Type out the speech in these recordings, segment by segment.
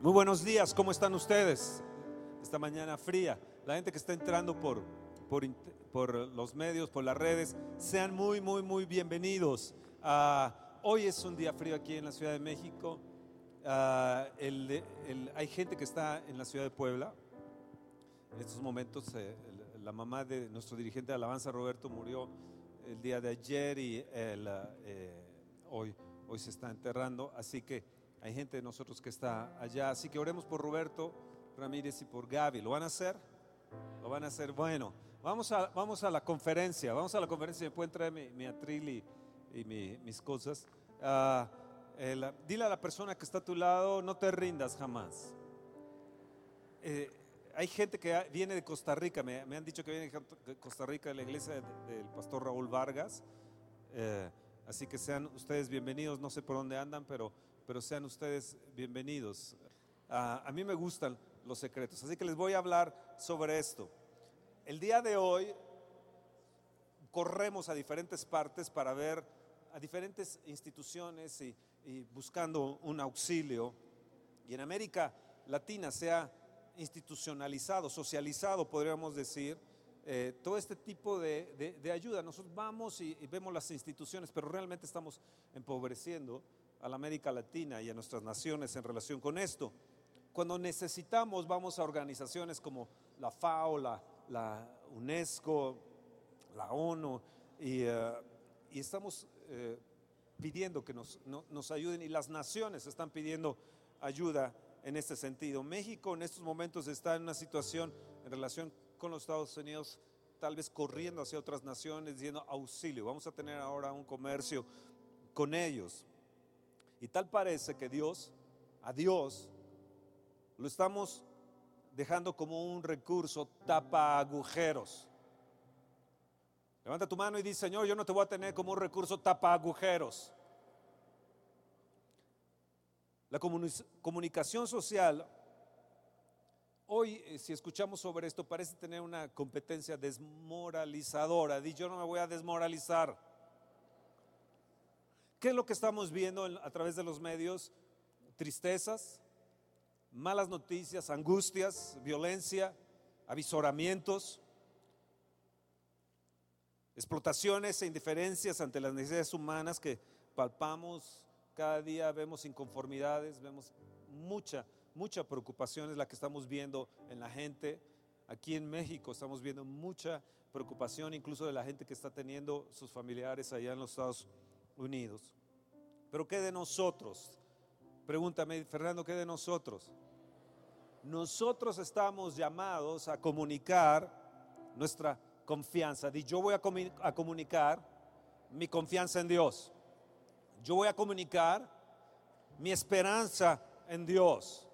Muy buenos días, ¿cómo están ustedes? Esta mañana fría. La gente que está entrando por, por, por los medios, por las redes, sean muy, muy, muy bienvenidos. Ah, hoy es un día frío aquí en la Ciudad de México. Ah, hay gente que está en la Ciudad de Puebla. En estos momentos, eh, la mamá de nuestro dirigente de alabanza, Roberto, murió el día de ayer y el, ah, eh, hoy, hoy se está enterrando. Así que hay gente de nosotros que está allá. Así que oremos por Roberto Ramírez y por Gaby. ¿Lo van a hacer? Lo van a hacer. Bueno, vamos a, vamos a la conferencia. Vamos a la conferencia. Me pueden traer mi, mi atril y, y mi- mis cosas. El- dile a la persona que está a tu lado, no te rindas jamás. Eh, hay gente que viene de Costa Rica, me, han dicho que viene de Costa Rica, de la iglesia de- del pastor Raúl Vargas. Eh, así que sean ustedes bienvenidos, no sé por dónde andan, pero, pero sean ustedes bienvenidos. Ah, a mí me gustan los secretos, así que les voy a hablar sobre esto. El día de hoy corremos a diferentes partes para ver a diferentes instituciones y, buscando un auxilio. Y en América Latina se ha institucionalizado, socializado, podríamos decir, eh, todo este tipo de, ayuda. Nosotros vamos y vemos las instituciones, pero realmente estamos empobreciendo a la América Latina y a nuestras naciones en relación con esto. Cuando necesitamos, vamos a organizaciones como la FAO, la, UNESCO, la ONU, y, eh, estamos eh, pidiendo que nos, no- nos ayuden y las naciones están pidiendo ayuda en este sentido. México en estos momentos está en una situación en relación con los Estados Unidos, tal vez corriendo hacia otras naciones, diciendo auxilio. Vamos a tener ahora un comercio con ellos. Y tal parece que Dios, a Dios, lo estamos dejando como un recurso tapa agujeros. Levanta tu mano y dice, Señor, yo no te voy a tener como un recurso tapa agujeros. La comuni- comunicación social, hoy eh, si escuchamos sobre esto, parece tener una competencia desmoralizadora. Di, yo no me voy a desmoralizar. ¿Qué es lo que estamos viendo en- a través de los medios? Tristezas, malas noticias, angustias, violencia, avisoramientos, explotaciones e indiferencias ante las necesidades humanas que palpamos cada día, vemos inconformidades, vemos mucha, mucha preocupación es la que estamos viendo en la gente. Aquí en México estamos viendo mucha preocupación incluso de la gente que está teniendo sus familiares allá en los Estados Unidos. Pero ¿qué de nosotros? Pregúntame, Fernando, ¿qué de nosotros? Nosotros estamos llamados a comunicar nuestra confianza. Yo voy a, a comunicar mi confianza en Dios. Yo voy a comunicar mi esperanza en Dios.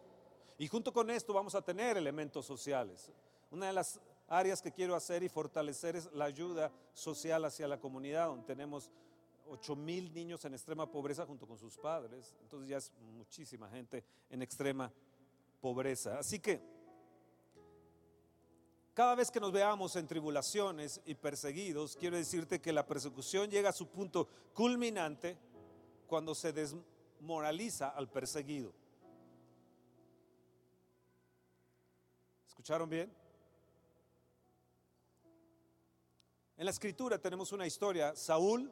Y junto con esto vamos a tener elementos sociales. Una de las áreas que quiero hacer y fortalecer es la ayuda social hacia la comunidad, donde tenemos 8 mil niños en extrema pobreza junto con sus padres. Entonces ya es muchísima gente en extrema pobreza. Así que cada vez que nos veamos en tribulaciones y perseguidos, quiero decirte que la persecución llega a su punto culminante cuando se desmoraliza al perseguido. ¿Escucharon bien? En la escritura tenemos una historia, Saúl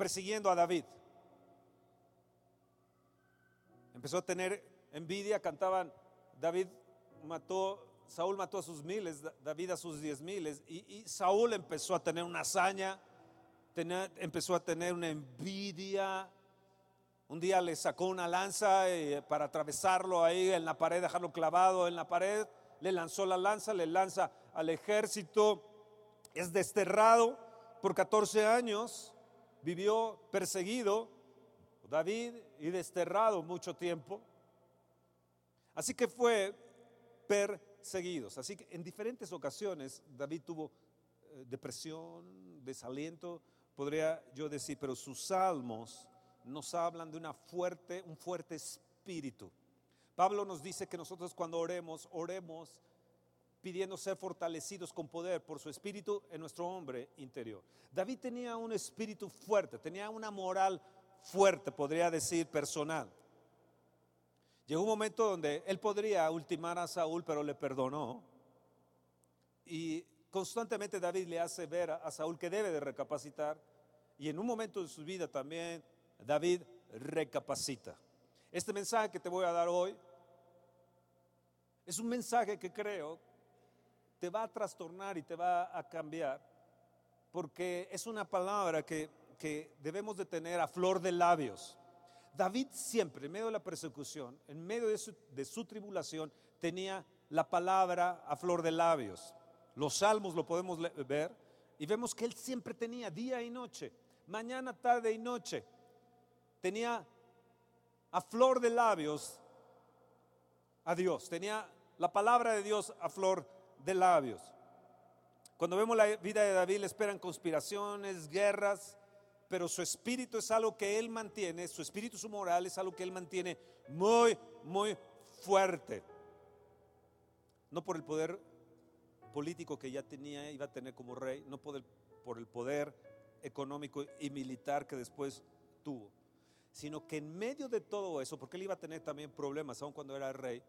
persiguiendo a David. Empezó a tener envidia, cantaban, David mató, Saúl mató a sus miles, Da- David a sus diez miles, y, y Saúl empezó a tener una hazaña, empezó a tener una envidia. Un día le sacó una lanza eh, para atravesarlo ahí en la pared, dejarlo clavado en la pared, le lanzó la lanza, le lanza al ejército, es desterrado por 14 años, vivió perseguido, David, y desterrado mucho tiempo. Así que fue perseguidos. Así que en diferentes ocasiones David tuvo eh, depresión, desaliento, podría yo decir, pero sus salmos nos hablan de una fuerte, un fuerte espíritu. Pablo nos dice que nosotros cuando oremos, oremos pidiendo ser fortalecidos con poder por su espíritu en nuestro hombre interior. David tenía un espíritu fuerte, tenía una moral fuerte, podría decir, personal. Llegó un momento donde él podría ultimar a Saúl, pero le perdonó. Y constantemente David le hace ver a Saúl que debe de recapacitar. Y en un momento de su vida también David recapacita. Este mensaje que te voy a dar hoy es un mensaje que creo te va a trastornar y te va a cambiar, porque es una palabra que, que debemos de tener a flor de labios. David siempre, en medio de la persecución, en medio de su, tribulación, tenía la palabra a flor de labios. Los salmos lo podemos ver y vemos que él siempre tenía día y noche, mañana, tarde y noche. Tenía a flor de labios a Dios, tenía la palabra de Dios a flor de labios. Cuando vemos la vida de David le esperan conspiraciones, guerras, pero su espíritu es algo que él mantiene, su espíritu, su moral es algo que él mantiene muy, muy fuerte. No por el poder político que ya tenía, iba a tener como rey, no por el, por el poder económico y militar que después tuvo, sino que en medio de todo eso, porque él iba a tener también problemas, aun cuando era rey,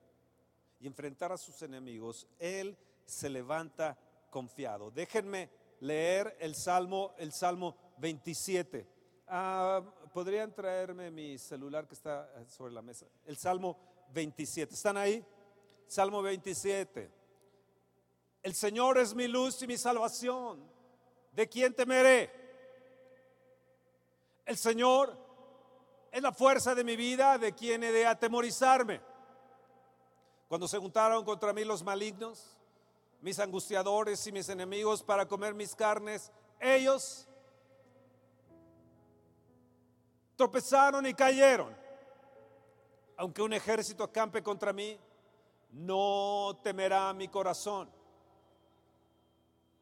y enfrentar a sus enemigos, él se levanta confiado. Déjenme leer el Salmo, el Salmo 27. Ah, ¿Podrían traerme mi celular que está sobre la mesa? El Salmo 27. ¿Están ahí? Salmo 27. El Señor es mi luz y mi salvación. ¿De quién temeré? El Señor es la fuerza de mi vida. ¿De quién he de atemorizarme? Cuando se juntaron contra mí los malignos, mis angustiadores y mis enemigos para comer mis carnes, ellos tropezaron y cayeron. Aunque un ejército acampe contra mí, no temerá mi corazón.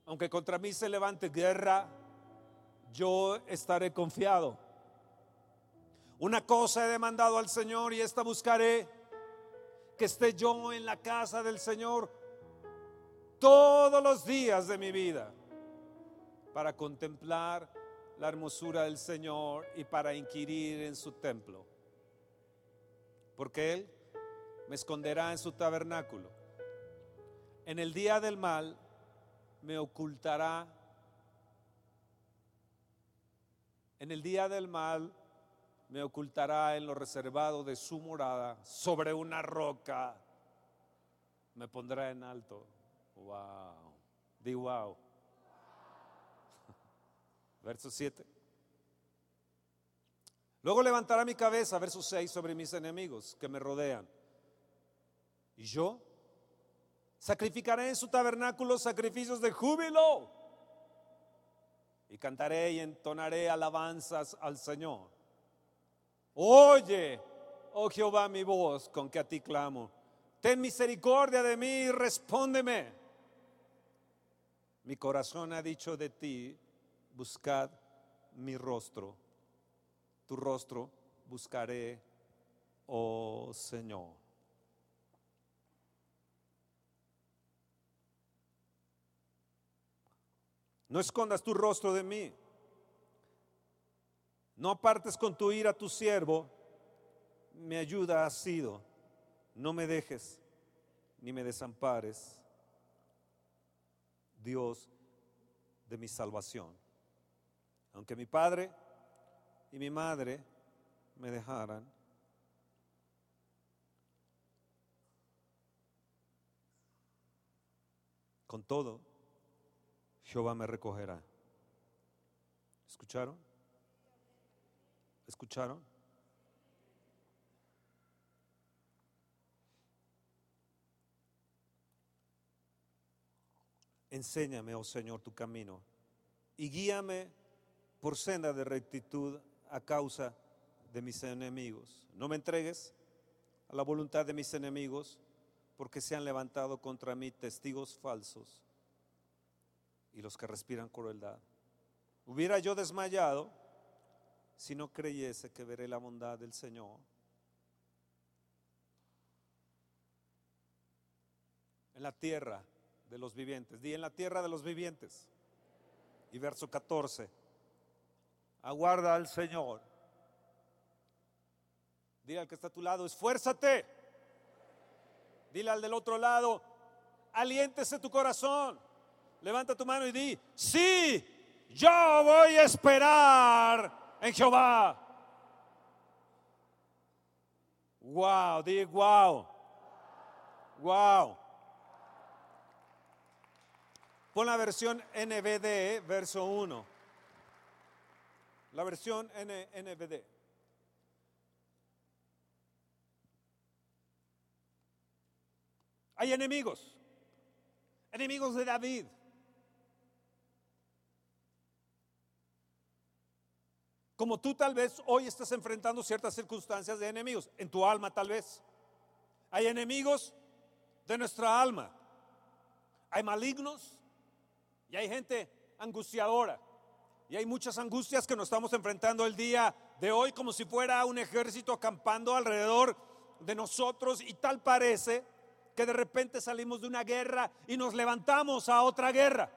Aunque contra mí se levante guerra, yo estaré confiado. Una cosa he demandado al Señor y esta buscaré, que esté yo en la casa del Señor todos los días de mi vida para contemplar la hermosura del Señor y para inquirir en su templo. Porque Él me esconderá en su tabernáculo. En el día del mal me ocultará. En el día del mal me ocultará en lo reservado de su morada, sobre una roca me pondrá en alto. Wow. Di wow. Verso 7. Luego levantará mi cabeza, verso 6, sobre mis enemigos que me rodean. Y yo sacrificaré en su tabernáculo sacrificios de júbilo. Y cantaré y entonaré alabanzas al Señor. Oye, oh Jehová, mi voz con que a ti clamo. Ten misericordia de mí y respóndeme. Mi corazón ha dicho de ti, buscad mi rostro. Tu rostro buscaré, oh Señor. No escondas tu rostro de mí. No apartes con tu ira tu siervo. Mi ayuda ha sido. No me dejes ni me desampares. Dios de mi salvación. Aunque mi padre y mi madre me dejaran, con todo, Jehová me recogerá. ¿Escucharon? ¿Escucharon? Enséñame, oh Señor, tu camino y guíame por senda de rectitud a causa de mis enemigos. No me entregues a la voluntad de mis enemigos, porque se han levantado contra mí testigos falsos y los que respiran crueldad. Hubiera yo desmayado si no creyese que veré la bondad del Señor. En la tierra de los vivientes. Di en la tierra de los vivientes. Y verso 14. Aguarda al Señor. Dile al que está a tu lado, esfuérzate Dile al del otro lado, aliéntese tu corazón. Levanta tu mano y di, sí, yo voy a esperar en Jehová. Wow, di wow. Wow. Pon la versión NBD, verso 1. La versión NBD. Hay enemigos, enemigos de David. Como tú tal vez hoy estás enfrentando ciertas circunstancias de enemigos, en tu alma tal vez. Hay enemigos de nuestra alma. Hay malignos y hay gente angustiadora. Y hay muchas angustias que nos estamos enfrentando el día de hoy como si fuera un ejército acampando alrededor de nosotros y tal parece que de repente salimos de una guerra y nos levantamos a otra guerra.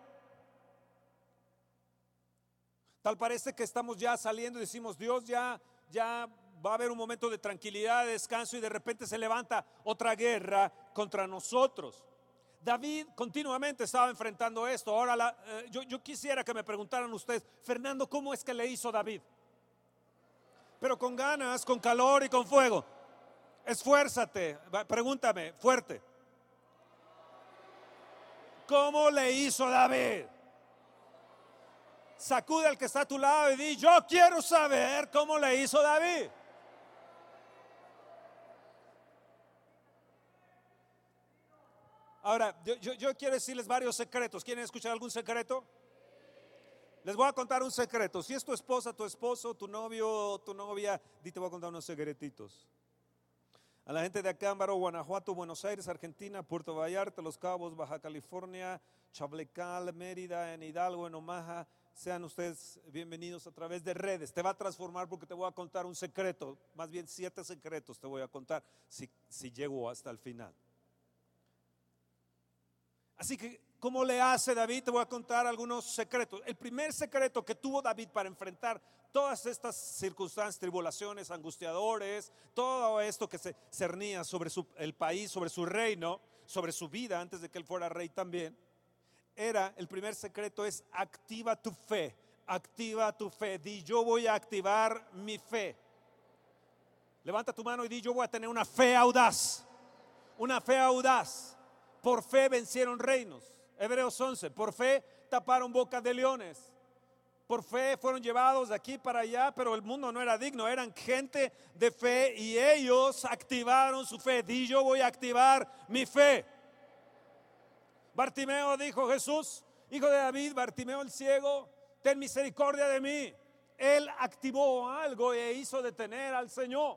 Tal parece que estamos ya saliendo y decimos, Dios ya, ya va a haber un momento de tranquilidad, de descanso y de repente se levanta otra guerra contra nosotros. David continuamente estaba enfrentando esto. Ahora eh, yo, yo quisiera que me preguntaran ustedes, Fernando, ¿cómo es que le hizo David? Pero con ganas, con calor y con fuego. Esfuérzate, pregúntame, fuerte. ¿Cómo le hizo David? Sacude al que está a tu lado y di, yo quiero saber cómo le hizo David. Ahora, yo, quiero decirles varios secretos. ¿Quieren escuchar algún secreto? Les voy a contar un secreto. Si es tu esposa, tu esposo, tu novio, tu novia, di te voy a contar unos secretitos. A la gente de Acámbaro, Guanajuato, Buenos Aires, Argentina, Puerto Vallarta, Los Cabos, Baja California, Chablecal, Mérida, en Hidalgo, en Omaha, sean ustedes bienvenidos a través de redes. Te va a transformar porque te voy a contar un secreto, más bien siete secretos te voy a contar si, si llego hasta el final. Así que, ¿cómo le hace David? Te voy a contar algunos secretos. El primer secreto que tuvo David para enfrentar todas estas circunstancias, tribulaciones, angustiadores, todo esto que se cernía sobre el país, sobre su reino, sobre su vida antes de que él fuera rey también, era, el primer secreto es activa tu fe, activa tu fe, di yo voy a activar mi fe. Levanta tu mano y di yo voy a tener una fe audaz, una fe audaz. Por fe vencieron reinos. Hebreos 11, por fe taparon bocas de leones por fe fueron llevados de aquí para allá, pero el mundo no era digno, eran gente de fe y ellos activaron su fe. Di yo voy a activar mi fe. Bartimeo dijo Jesús, hijo de David, Bartimeo el ciego, ten misericordia de mí. Él activó algo e hizo detener al Señor.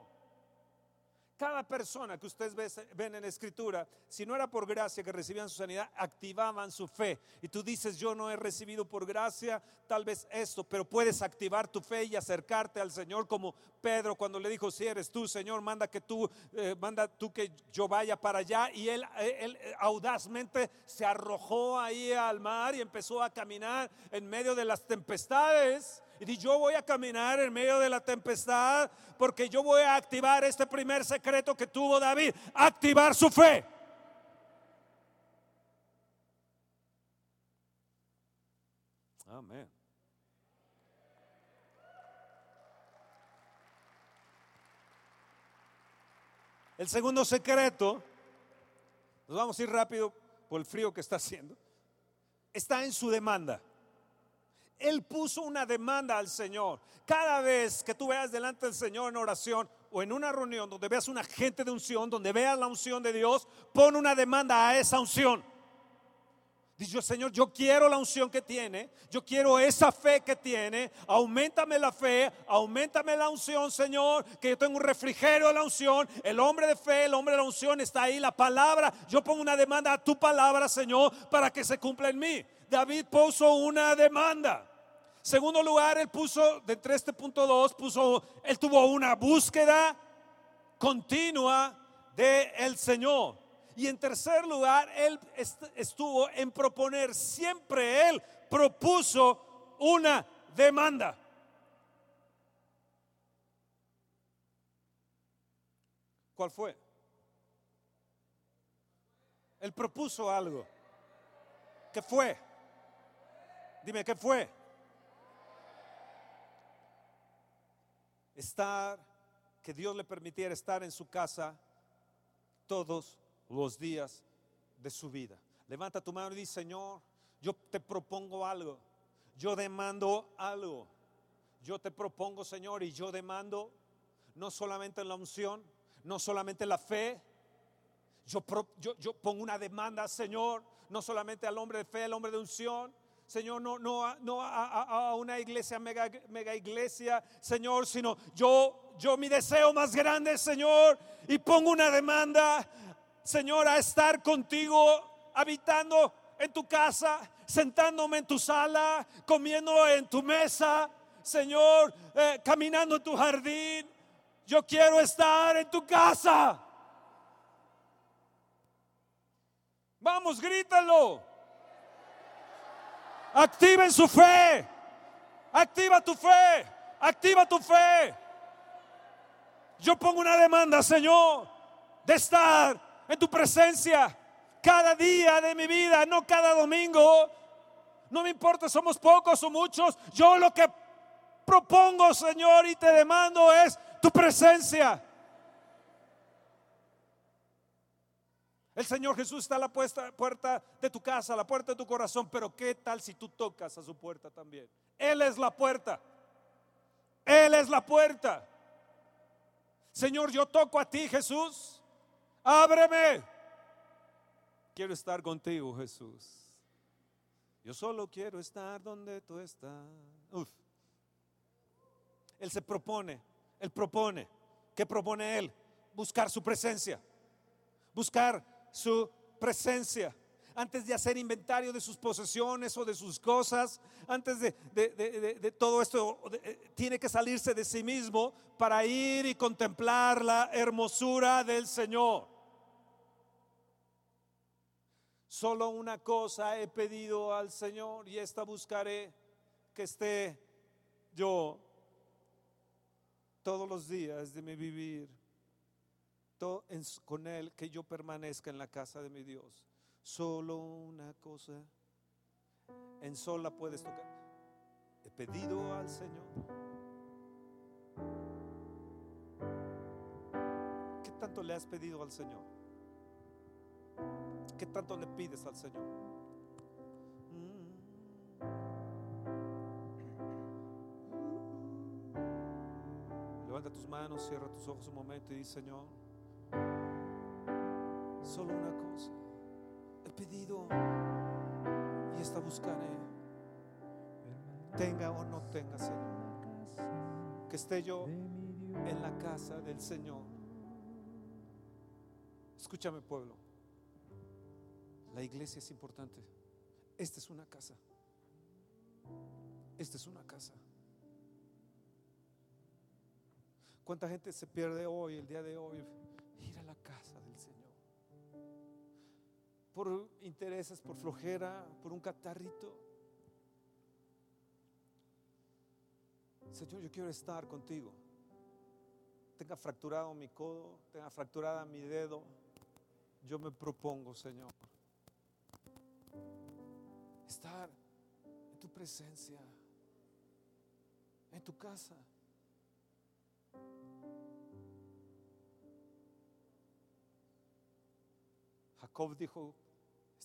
Cada persona que ustedes ven en escritura, si no era por gracia que recibían su sanidad, activaban su fe. Y tú dices, yo no he recibido por gracia tal vez esto, pero puedes activar tu fe y acercarte al Señor como Pedro cuando le dijo, si eres tú, Señor, manda que tú, eh, manda tú que yo vaya para allá. Y él, eh, él eh, audazmente se arrojó ahí al mar y empezó a caminar en medio de las tempestades. Y dice, yo voy a caminar en medio de la tempestad porque yo voy a activar este primer secreto que tuvo David, activar su fe. Amén. El segundo secreto, nos vamos a ir rápido por el frío que está haciendo, está en su demanda. Él puso una demanda al Señor. Cada vez que tú veas delante del Señor en oración o en una reunión donde veas una gente de unción, donde veas la unción de Dios, pon una demanda a esa unción. Dice, Señor, yo quiero la unción que tiene, yo quiero esa fe que tiene, aumentame la fe, aumentame la unción, Señor, que yo tengo un refrigerio de la unción, el hombre de fe, el hombre de la unción está ahí, la palabra, yo pongo una demanda a tu palabra, Señor, para que se cumpla en mí. David puso una demanda. Segundo lugar, él puso, de entre este punto 2, puso, él tuvo una búsqueda continua de el Señor. Y en tercer lugar, él estuvo en proponer, siempre él propuso una demanda. ¿Cuál fue? Él propuso algo. ¿Qué fue? Dime, ¿qué fue? Estar, que Dios le permitiera estar en su casa todos los días de su vida. Levanta tu mano y dice, Señor, yo te propongo algo. Yo demando algo. Yo te propongo, Señor, y yo demando no solamente la unción, no solamente la fe. Yo, yo, pongo una demanda, Señor, no solamente al hombre de fe, al hombre de unción. Señor, no, no, no a, una iglesia, mega, mega iglesia, Señor, sino yo, yo mi deseo más grande, Señor, y pongo una demanda, Señor, a estar contigo, habitando en tu casa, sentándome en tu sala, comiendo en tu mesa, Señor, eh, caminando en tu jardín. Yo quiero estar en tu casa. Vamos, grítalo. Activen su fe. Activa tu fe. Activa tu fe. Yo pongo una demanda, Señor, de estar en tu presencia cada día de mi vida, no cada domingo. No me importa, somos pocos o muchos. Yo lo que propongo, Señor, y te demando es tu presencia. El Señor Jesús está a la puerta de tu casa, a la puerta de tu corazón, pero ¿qué tal si tú tocas a su puerta también? Él es la puerta. Él es la puerta. Señor, yo toco a ti, Jesús. Ábreme. Quiero estar contigo, Jesús. Yo solo quiero estar donde tú estás. Él se propone, Él propone. ¿Qué propone Él? Buscar su presencia. Buscar su presencia. Antes de hacer inventario de sus posesiones o de sus cosas, antes de, todo esto, eh, tiene que salirse de sí mismo para ir y contemplar la hermosura del Señor. Solo una cosa he pedido al Señor y esta buscaré que esté yo todos los días de mi vivir con Él, que yo permanezca en la casa de mi Dios. Solo una cosa, en sola puedes tocar. He pedido al Señor. ¿Qué tanto le has pedido al Señor? ¿Qué tanto le pides al Señor? Levanta tus manos, cierra tus ojos un momento y dice, Señor, solo una cosa. He pedido y esta buscaré. Tenga o no tenga, Señor. Que esté yo en la casa del Señor. Escúchame, pueblo. La iglesia es importante. Esta es una casa. Esta es una casa. ¿Cuánta gente se pierde hoy, el día de hoy? Ir a la casa del Señor. Por intereses, por flojera, por un catarrito. Señor, yo quiero estar contigo. Tenga fracturado mi codo, tenga fracturada mi dedo. Yo me propongo, Señor, estar en tu presencia, en tu casa. Jacob dijo,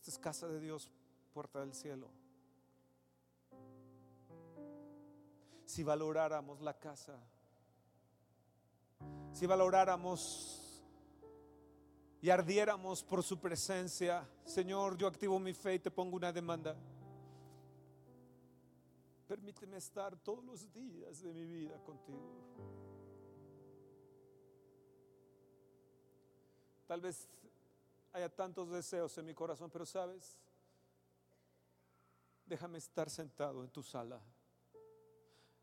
esta es casa de Dios, puerta del cielo. Si valoráramos la casa, si valoráramos y ardiéramos por su presencia, Señor, yo activo mi fe y te pongo una demanda. Permíteme estar todos los días de mi vida contigo. Tal vez haya tantos deseos en mi corazón, pero sabes, déjame estar sentado en tu sala.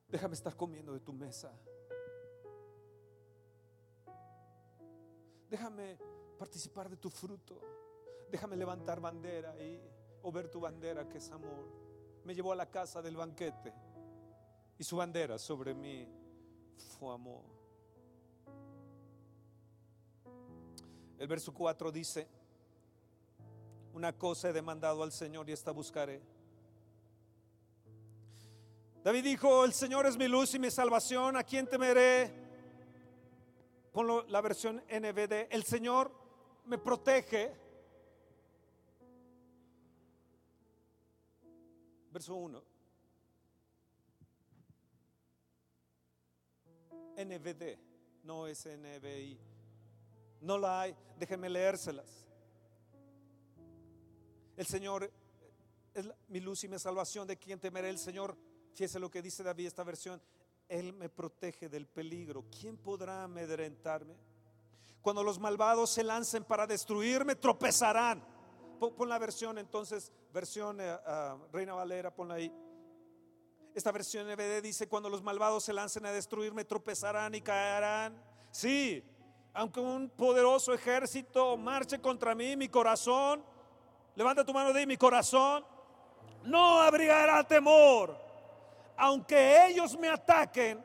Déjame estar comiendo de tu mesa. Déjame participar de tu fruto. Déjame levantar bandera y, o ver tu bandera que es amor. Me llevó a la casa del banquete y su bandera sobre mí fue amor. El verso 4 dice, Una cosa he demandado al Señor y esta buscaré. David dijo, el Señor es mi luz y mi salvación, ¿a quién temeré? Ponlo la versión NVD, el Señor me protege. Verso 1. NVD, no es NBI. No la hay, déjenme leérselas. El Señor es mi luz y mi salvación, de quien temeré el Señor. Fíjese lo que dice David esta versión. Él me protege del peligro. ¿Quién podrá amedrentarme? Cuando los malvados se lancen para destruirme, tropezarán. Pon, la versión entonces, versión eh, ah, Reina Valera, ponla ahí. Esta versión NBD dice, cuando los malvados se lancen a destruirme, tropezarán y caerán. Sí, aunque un poderoso ejército marche contra mí, mi corazón, levanta tu mano de mi corazón, no abrigará temor. Aunque ellos me ataquen,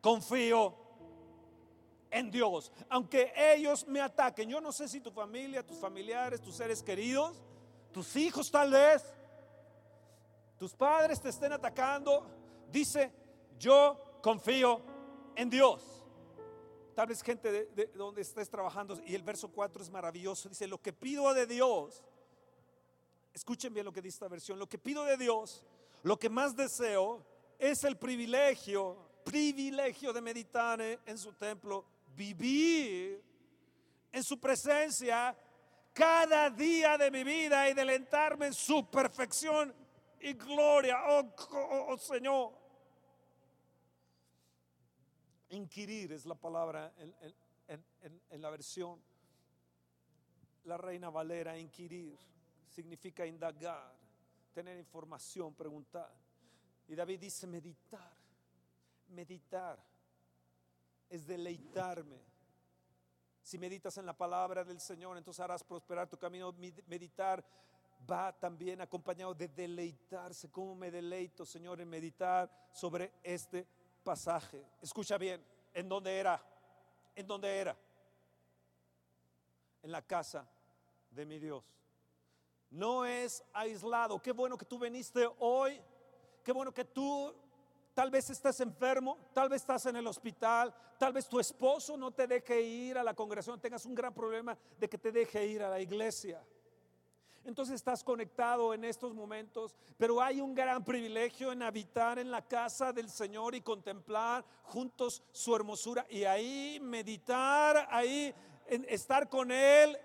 confío en Dios. Aunque ellos me ataquen, yo no sé si tu familia, tus familiares, tus seres queridos, tus hijos tal vez, tus padres te estén atacando, dice, yo confío en Dios. Tal gente de, donde estés trabajando y el verso 4 es maravilloso. Dice, lo que pido de Dios, escuchen bien lo que dice esta versión, lo que pido de Dios, lo que más deseo es el privilegio, privilegio de meditar en su templo, vivir en su presencia cada día de mi vida y delentarme en su perfección y gloria. oh, oh, oh Señor. Inquirir es la palabra en, la versión. La reina Valera, inquirir, significa indagar, tener información, preguntar. Y David dice meditar. Meditar es deleitarme. Si meditas en la palabra del Señor, entonces harás prosperar tu camino. Meditar va también acompañado de deleitarse. ¿Cómo me deleito, Señor, en meditar sobre este pasaje. Escucha bien, ¿en dónde era? ¿En dónde era? En la casa de mi Dios. No es aislado. Qué bueno que tú viniste hoy. Qué bueno que tú tal vez estás enfermo, tal vez estás en el hospital, tal vez tu esposo no te deje ir a la congregación, tengas un gran problema de que te deje ir a la iglesia entonces estás conectado en estos momentos, pero hay un gran privilegio en habitar en la casa del Señor y contemplar juntos su hermosura y ahí meditar, ahí estar con Él,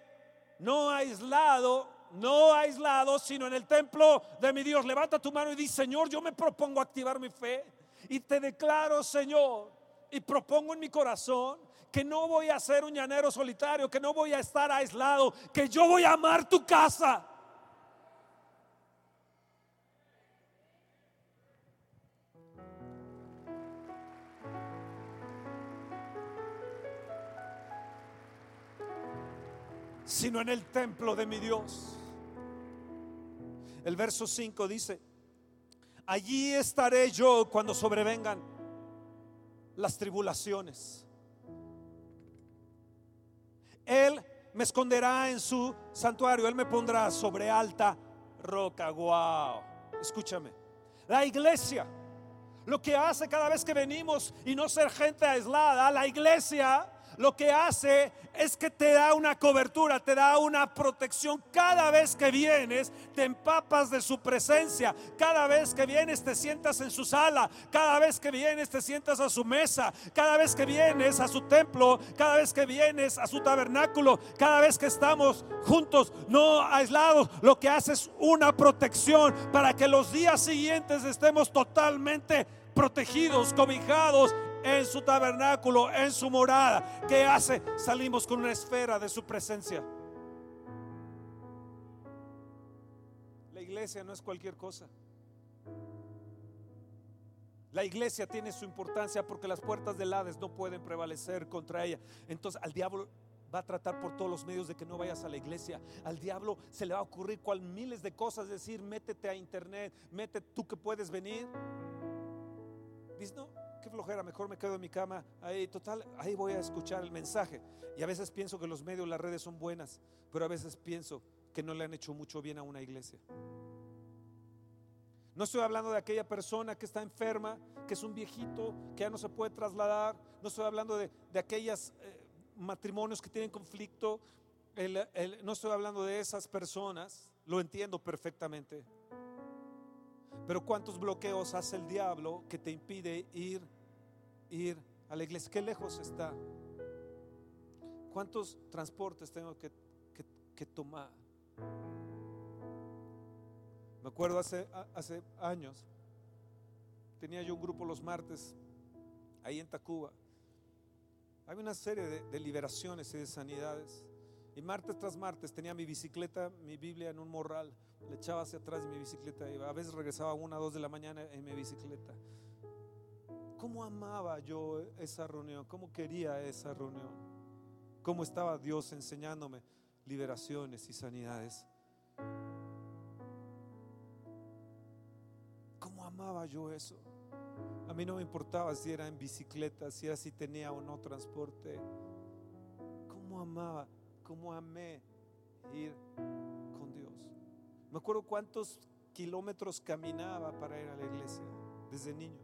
no aislado, no aislado, sino en el templo de mi Dios. Levanta tu mano y di, Señor, yo me propongo activar mi fe y te declaro, Señor, y propongo en mi corazón que no voy a ser un llanero solitario, que no voy a estar aislado, que yo voy a amar tu casa. Sino en el templo de mi Dios. El verso 5 dice, allí estaré yo cuando sobrevengan las tribulaciones. Él me esconderá en su santuario, Él me pondrá sobre alta roca. Wow, escúchame. La iglesia, lo que hace cada vez que venimos y no ser gente aislada, la iglesia lo que hace es que te da una cobertura, te da una protección. Cada vez que vienes, te empapas de su presencia. Cada vez que vienes, te sientas en su sala. Cada vez que vienes, te sientas a su mesa. Cada vez que vienes a su templo. Cada vez que vienes a su tabernáculo. Cada vez que estamos juntos, no aislados, lo que hace es una protección para que los días siguientes estemos totalmente protegidos, cobijados en su tabernáculo, en su morada. ¿Qué hace? Salimos con una esfera de su presencia. La iglesia no es cualquier cosa. La iglesia tiene su importancia porque las puertas del Hades no pueden prevalecer contra ella. Entonces al diablo va a tratar por todos los medios de que no vayas a la iglesia. Al diablo se le va a ocurrir cual miles de cosas, decir, métete a internet, métete tú que puedes venir. Dice, no, qué flojera, mejor me quedo en mi cama, ahí total, ahí voy a escuchar el mensaje. Y a veces pienso que los medios, las redes son buenas, pero a veces pienso que no le han hecho mucho bien a una iglesia. No estoy hablando de aquella persona que está enferma, que es un viejito, que ya no se puede trasladar. No estoy hablando de, de aquellos eh, matrimonios que tienen conflicto. no estoy hablando de esas personas. Lo entiendo perfectamente. Pero ¿cuántos bloqueos hace el diablo que te impide ir, ir a la iglesia? ¿Qué lejos está? ¿Cuántos transportes tengo que, que tomar? Me acuerdo hace, hace años, tenía yo un grupo los martes ahí en Tacuba. Había una serie de, liberaciones y de sanidades. Y martes tras martes tenía mi bicicleta, mi Biblia en un morral. Le echaba hacia atrás y mi bicicleta. A veces regresaba a una, dos de la mañana en mi bicicleta. ¿Cómo amaba yo esa reunión? ¿Cómo quería esa reunión? ¿Cómo estaba Dios enseñándome liberaciones y sanidades? amaba yo eso. A mí no me importaba si era en bicicleta, si así tenía o no transporte. ¿Cómo amaba? ¿Cómo amé ir con Dios? Me acuerdo cuántos kilómetros caminaba para ir a la iglesia desde niño.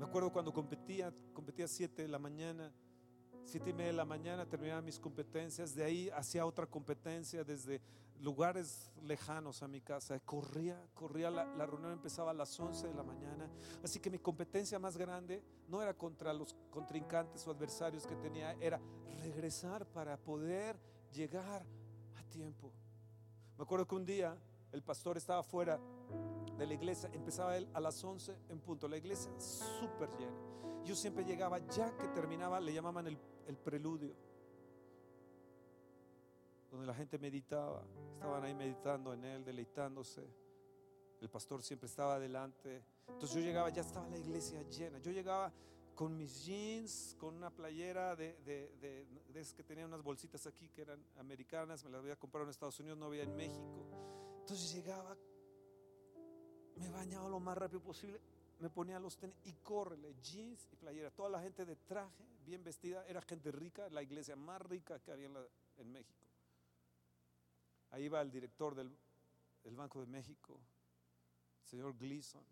Me acuerdo cuando competía, competía a 7 de la mañana Siete y media de la mañana terminaba mis competencias, de ahí hacía otra competencia desde lugares lejanos a mi casa. Corría, corría, la, reunión empezaba a las 11 de la mañana. Así que mi competencia más grande no era contra los contrincantes o adversarios que tenía, era regresar para poder llegar a tiempo. Me acuerdo que un día el pastor estaba fuera de la iglesia, empezaba él a las 11 en punto, la iglesia súper llena. Yo siempre llegaba, ya que terminaba, le llamaban el preludio, donde la gente meditaba, estaban ahí meditando en él, deleitándose. El pastor siempre estaba adelante. Entonces yo llegaba, ya estaba la iglesia llena. Yo llegaba con mis jeans, con una playera de, de, de, de que tenían unas bolsitas aquí que eran americanas, me las había comprado en Estados Unidos, no había en México. Entonces llegaba, me bañaba lo más rápido posible, me ponía los tenis y córrele, jeans y playera. Toda la gente de traje, bien vestida, era gente rica, la iglesia más rica que había en, México. Ahí va el director del, Banco de México, el señor Gleason.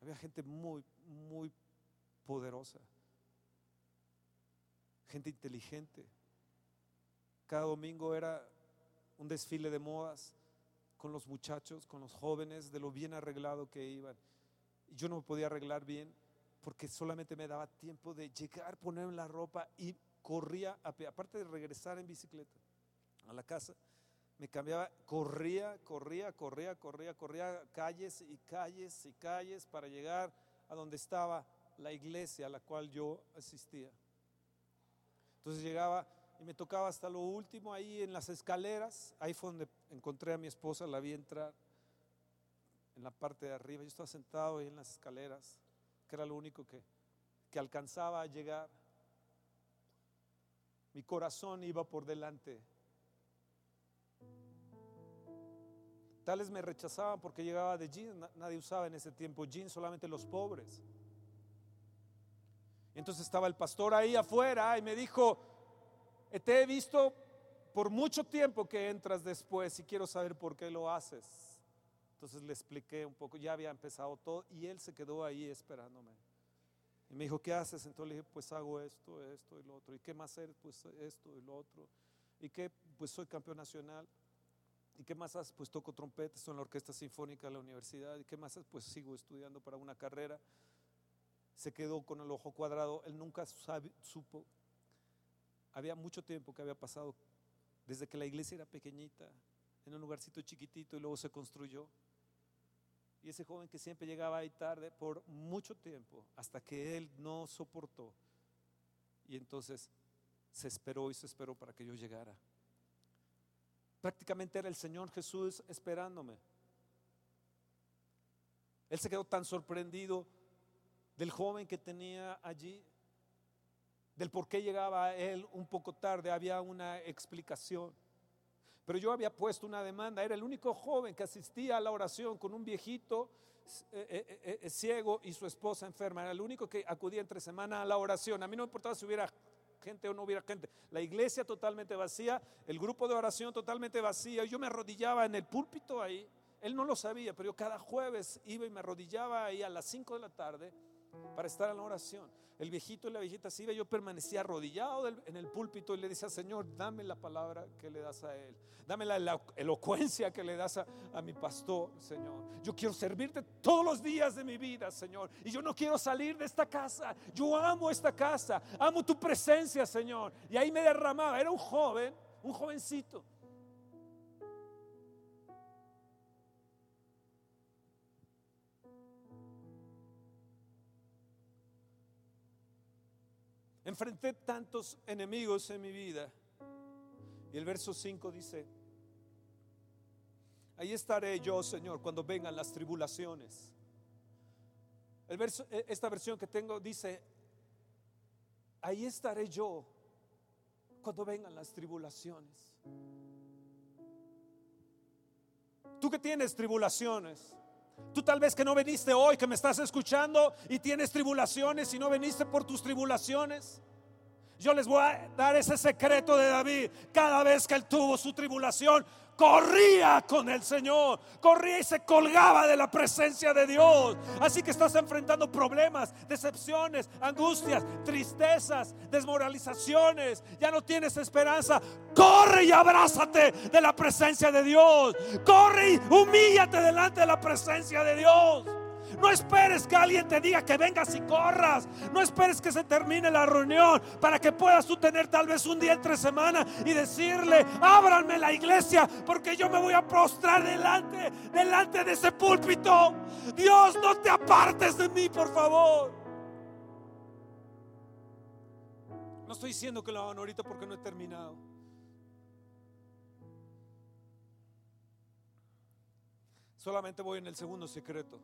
Había gente muy, muy poderosa, gente inteligente. Cada domingo era un desfile de modas con los muchachos, con los jóvenes, de lo bien arreglado que iban yo no me podía arreglar bien porque solamente me daba tiempo de llegar, ponerme la ropa y corría. Aparte de regresar en bicicleta a la casa, me cambiaba, corría, corría, corría, corría, corría calles y calles y calles para llegar a donde estaba la iglesia a la cual yo asistía. Entonces llegaba y me tocaba hasta lo último ahí en las escaleras. Ahí fue donde encontré a mi esposa, la vi entrar en la parte de arriba. Yo estaba sentado ahí en las escaleras, que era lo único que, que alcanzaba a llegar. Mi corazón iba por delante. Tales me rechazaban porque llegaba de jeans, nadie usaba en ese tiempo jeans, solamente los pobres. Entonces estaba el pastor ahí afuera y me dijo, te he visto por mucho tiempo que entras después y quiero saber por qué lo haces. Entonces le expliqué un poco, ya había empezado todo y él se quedó ahí esperándome. Y me dijo, ¿qué haces? Entonces le dije, pues hago esto, esto y lo otro. ¿Y qué más haces? Pues esto y lo otro. ¿Y qué? Pues soy campeón nacional. ¿Y qué más haces? Pues toco trompeta, estoy en la Orquesta Sinfónica de la universidad. ¿Y qué más haces? Pues sigo estudiando para una carrera. Se quedó con el ojo cuadrado. Él nunca supo. Había mucho tiempo que había pasado desde que la iglesia era pequeñita, en un lugarcito chiquitito y luego se construyó. Y ese joven que siempre llegaba ahí tarde por mucho tiempo, hasta que él no soportó. Y entonces se esperó y se esperó para que yo llegara. Prácticamente era el Señor Jesús esperándome. Él se quedó tan sorprendido del joven que tenía allí, del por qué llegaba él un poco tarde. Había una explicación. Pero yo había puesto una demanda, era el único joven que asistía a la oración con un viejito eh, eh, eh, ciego y su esposa enferma. Era el único que acudía entre semana a la oración. A mí no me importaba si hubiera gente o no hubiera gente. La iglesia totalmente vacía, el grupo de oración totalmente vacía. Yo me arrodillaba en el púlpito ahí. Él no lo sabía, pero yo cada jueves iba y me arrodillaba ahí a las 5 de la tarde para estar en la oración. El viejito y la viejita se iba, yo permanecía arrodillado en el púlpito y le decía, Señor, dame la palabra que le das a él. Dame la elocuencia que le das a, a mi pastor, Señor. Yo quiero servirte todos los días de mi vida, Señor. Y yo no quiero salir de esta casa. Yo amo esta casa. Amo tu presencia, Señor. Y ahí me derramaba. Era un joven, un jovencito. Enfrenté tantos enemigos en mi vida. Y el verso 5 dice, ahí estaré yo, Señor, cuando vengan las tribulaciones. El verso, e, esta versión que tengo dice, ahí estaré yo cuando vengan las tribulaciones. Tú que tienes tribulaciones, Tú tal vez que no veniste hoy, que me estás escuchando y tienes tribulaciones y no veniste por tus tribulaciones. Yo les voy a dar ese secreto de David. Cada vez que él tuvo su tribulación, corría con el Señor, corría y se colgaba de la presencia de Dios. Así que estás enfrentando problemas, decepciones, angustias, tristezas, desmoralizaciones, ya no tienes esperanza. Corre y abrázate de la presencia de Dios. Corre y humíllate delante de la presencia de Dios. No esperes que alguien te diga que vengas y corras. No esperes que se termine la reunión para que puedas tú tener tal vez un día entre semana y decirle, ábranme la iglesia porque yo me voy a prostrar delante, delante de ese púlpito. Dios, no te apartes de mí, por favor. No estoy diciendo que lo hagan ahorita porque no he terminado. Solamente voy en el segundo secreto.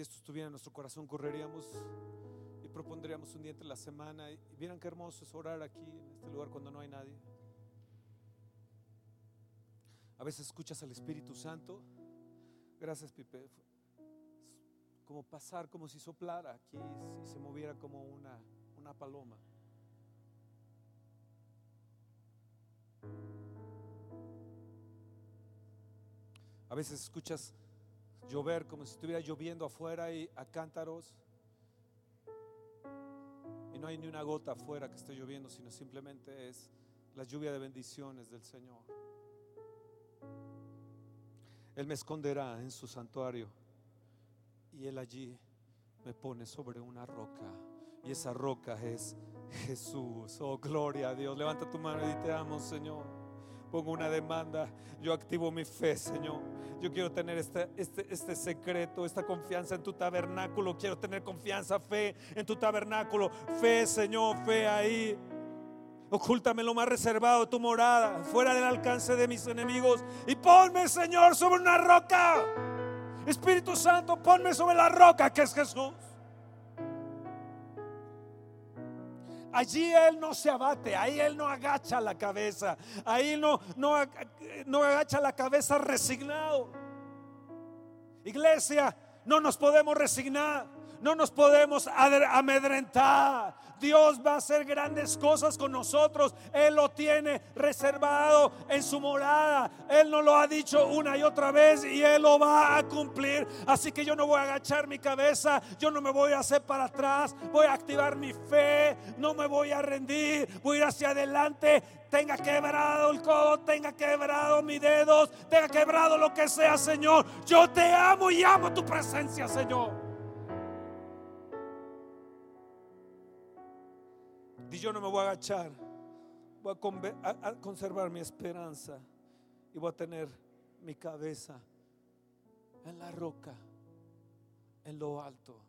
Si esto estuviera en nuestro corazón, correríamos y propondríamos un día entre la semana. Y vieran qué hermoso es orar aquí, en este lugar, cuando no hay nadie. A veces escuchas al Espíritu Santo. Gracias, Pipe. Como pasar, como si soplara aquí y se moviera como una, una paloma. A veces escuchas llover como si estuviera lloviendo afuera y a cántaros. Y no hay ni una gota afuera que esté lloviendo, sino simplemente es la lluvia de bendiciones del Señor. Él me esconderá en su santuario y Él allí me pone sobre una roca. Y esa roca es Jesús. Oh, gloria a Dios. Levanta tu mano y te amo, Señor pongo una demanda, yo activo mi fe, Señor. Yo quiero tener este, este, este secreto, esta confianza en tu tabernáculo. Quiero tener confianza, fe en tu tabernáculo. Fe, Señor, fe ahí. Ocúltame lo más reservado tu morada, fuera del alcance de mis enemigos. Y ponme, Señor, sobre una roca. Espíritu Santo, ponme sobre la roca que es Jesús. Allí Él no se abate, ahí Él no agacha la cabeza, ahí no, no, no agacha la cabeza resignado. Iglesia, no nos podemos resignar, no nos podemos amedrentar. Dios va a hacer grandes cosas con nosotros. Él lo tiene reservado en su morada. Él nos lo ha dicho una y otra vez y Él lo va a cumplir. Así que yo no voy a agachar mi cabeza, yo no me voy a hacer para atrás, voy a activar mi fe, no me voy a rendir, voy a ir hacia adelante. Tenga quebrado el codo, tenga quebrado mis dedos, tenga quebrado lo que sea, Señor. Yo te amo y amo tu presencia, Señor. Y yo no me voy a agachar. Voy a, conservar mi esperanza. Y voy a tener mi cabeza en la roca, en lo alto.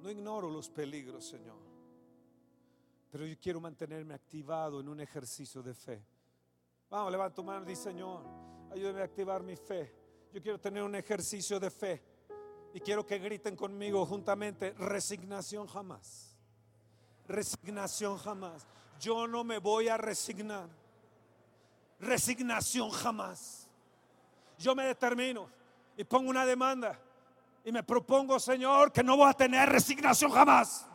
No ignoro los peligros, Señor. Pero yo quiero mantenerme activado en un ejercicio de fe. Vamos, levanta tu mano y dice, Señor, ayúdame a activar mi fe. Yo quiero tener un ejercicio de fe. Y quiero que griten conmigo juntamente, resignación jamás. Resignación jamás. Yo no me voy a resignar. Resignación jamás. Yo me determino y pongo una demanda y me propongo, Señor, que no voy a tener resignación jamás.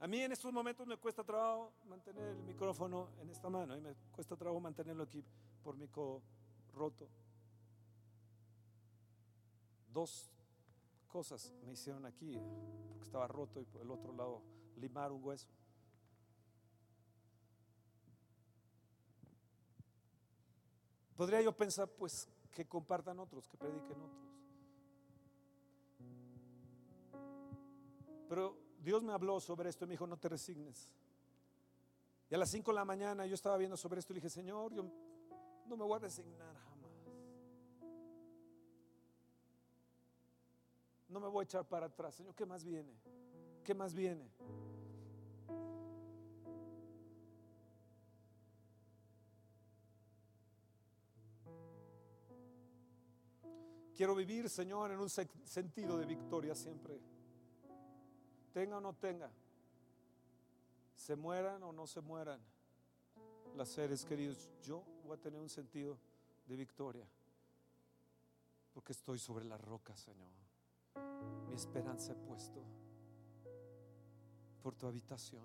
A mí en estos momentos me cuesta trabajo mantener el micrófono en esta mano y me cuesta trabajo mantenerlo aquí por mi co roto. Dos cosas me hicieron aquí, porque estaba roto y por el otro lado limar un hueso. Podría yo pensar, pues, que compartan otros, que prediquen otros. Pero Dios me habló sobre esto y me dijo, no te resignes. Y a las 5 de la mañana yo estaba viendo sobre esto y le dije, Señor, yo no me voy a resignar jamás. No me voy a echar para atrás. Señor, ¿qué más viene? ¿Qué más viene? Quiero vivir, Señor, en un sentido de victoria siempre. Tenga o no tenga. Se mueran o no se mueran las seres queridos. Yo voy a tener un sentido de victoria. Porque estoy sobre la roca, Señor. Mi esperanza he puesto por tu habitación.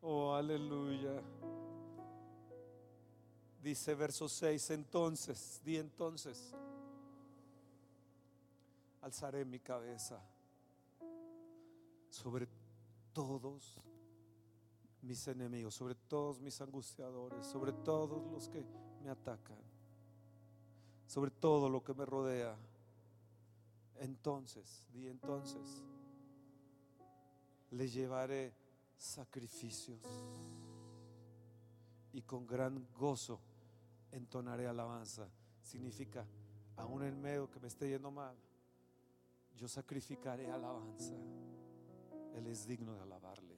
Oh, aleluya. Dice verso 6, entonces, di entonces, alzaré mi cabeza sobre todos mis enemigos, sobre todos mis angustiadores, sobre todos los que me atacan, sobre todo lo que me rodea. Entonces, di entonces, le llevaré sacrificios y con gran gozo entonaré alabanza. Significa, aún en medio que me esté yendo mal, yo sacrificaré alabanza. Él es digno de alabarle.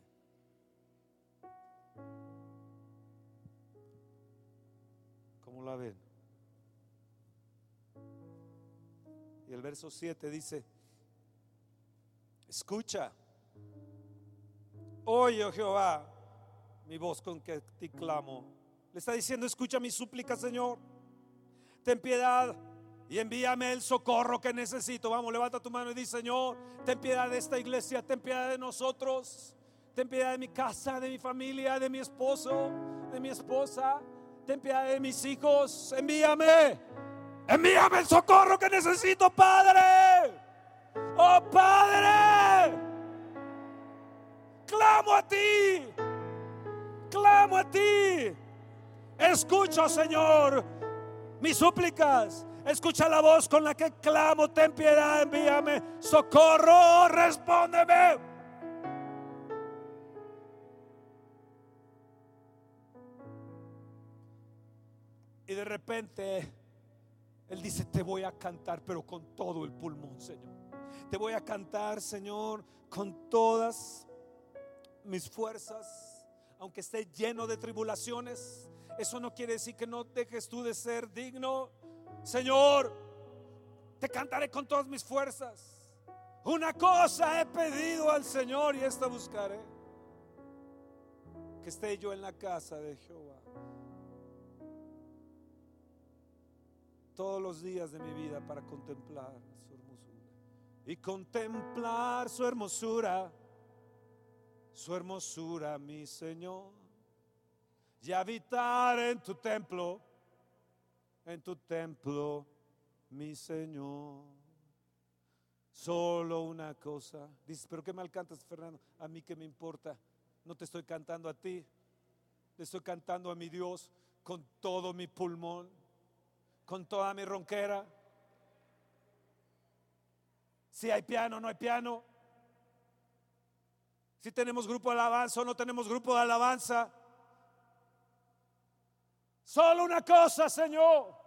¿Cómo la ven? Y el verso 7 dice, escucha, oye oh Jehová, mi voz con que te clamo. Le está diciendo, escucha mi súplica, Señor. Ten piedad y envíame el socorro que necesito. Vamos, levanta tu mano y dice, Señor, ten piedad de esta iglesia, ten piedad de nosotros. Ten piedad de mi casa, de mi familia, de mi esposo, de mi esposa. Ten piedad de mis hijos. Envíame. Envíame el socorro que necesito, Padre. Oh, Padre. Clamo a ti. Clamo a ti. Escucho, Señor, mis súplicas. Escucha la voz con la que clamo, ten piedad, envíame socorro, respóndeme. Y de repente Él dice, te voy a cantar, pero con todo el pulmón, Señor. Te voy a cantar, Señor, con todas mis fuerzas, aunque esté lleno de tribulaciones. Eso no quiere decir que no dejes tú de ser digno Señor, te cantaré con todas mis fuerzas. Una cosa he pedido al Señor y esta buscaré. Que esté yo en la casa de Jehová. Todos los días de mi vida para contemplar su hermosura. Y contemplar su hermosura. Su hermosura, mi Señor. Y habitar en tu templo en tu templo, mi Señor. Solo una cosa. Dices, pero ¿qué mal cantas, Fernando? A mí que me importa. No te estoy cantando a ti. Le estoy cantando a mi Dios con todo mi pulmón, con toda mi ronquera. Si hay piano, no hay piano. Si tenemos grupo de alabanza o no tenemos grupo de alabanza. Solo una cosa, Señor.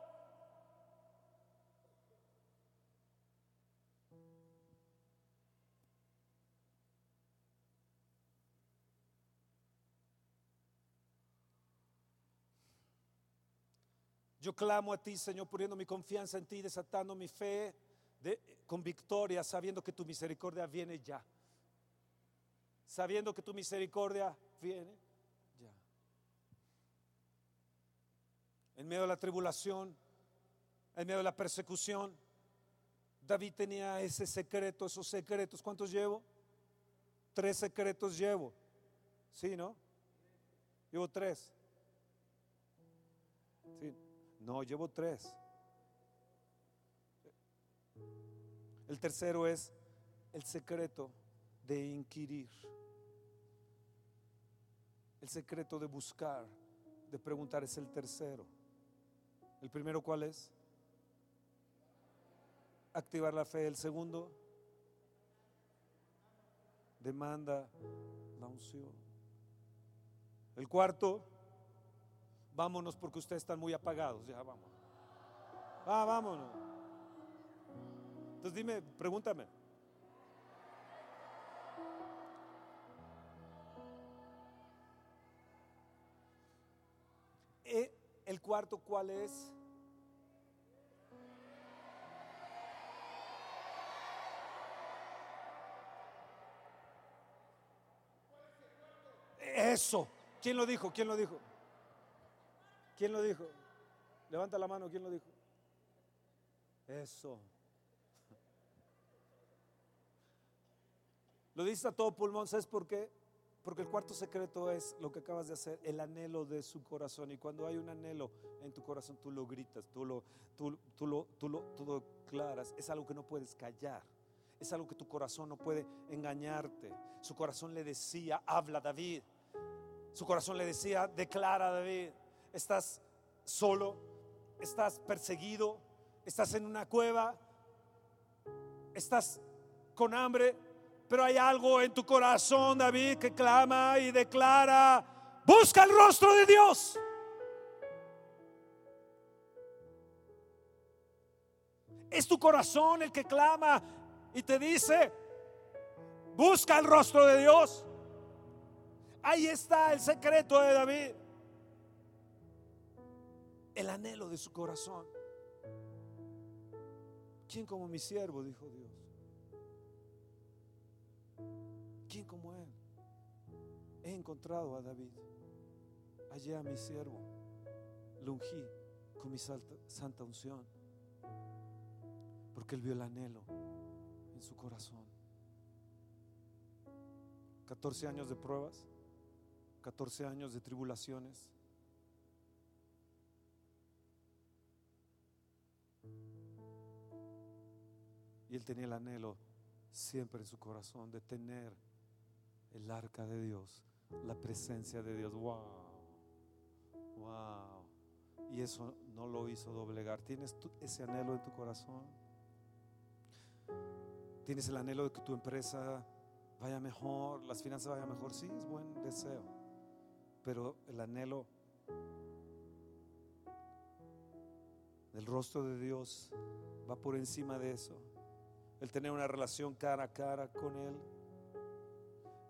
Yo clamo a ti, Señor, poniendo mi confianza en ti, desatando mi fe con victoria, sabiendo que tu misericordia viene ya. Sabiendo que tu misericordia viene ya. En medio de la tribulación, en medio de la persecución, David tenía ese secreto, esos secretos. ¿Cuántos llevo? Tres secretos llevo. ¿Sí, no? Llevo tres. Sí. No, llevo tres. El tercero es el secreto de inquirir. El secreto de buscar, de preguntar es el tercero. ¿El primero cuál es? Activar la fe. El segundo, demanda la unción. El cuarto, vámonos porque ustedes están muy apagados. Ya vamos. Ah, vámonos. Entonces dime, pregúntame. Eh, ¿El cuarto cuál es? Eso. ¿Quién lo dijo? ¿Quién lo dijo? ¿Quién lo dijo? Levanta la mano, ¿quién lo dijo? Eso. Lo dice a todo pulmón, ¿sabes por qué? Porque el cuarto secreto es lo que acabas de hacer, el anhelo de su corazón. Y cuando hay un anhelo en tu corazón, tú lo gritas, tú lo, tú, tú lo, tú lo, tú lo declaras. Es algo que no puedes callar. Es algo que tu corazón no puede engañarte. Su corazón le decía, habla David. Su corazón le decía, declara David. Estás solo, estás perseguido, estás en una cueva, estás con hambre, pero hay algo en tu corazón, David, que clama y declara, busca el rostro de Dios. Es tu corazón el que clama y te dice, busca el rostro de Dios. Ahí está el secreto de David. El anhelo de su corazón. ¿Quién como mi siervo? Dijo Dios. ¿Quién como él? He encontrado a David. Allá a mi siervo. Lo ungí con mi santa unción. Porque él vio el anhelo en su corazón. 14 años de pruebas. 14 años de tribulaciones. Y él tenía el anhelo siempre en su corazón de tener el arca de Dios, la presencia de Dios. Wow, wow. Y eso no lo hizo doblegar. ¿Tienes ese anhelo en tu corazón? ¿Tienes el anhelo de que tu empresa vaya mejor, las finanzas vayan mejor? Sí, es buen deseo pero el anhelo del rostro de Dios va por encima de eso. El tener una relación cara a cara con Él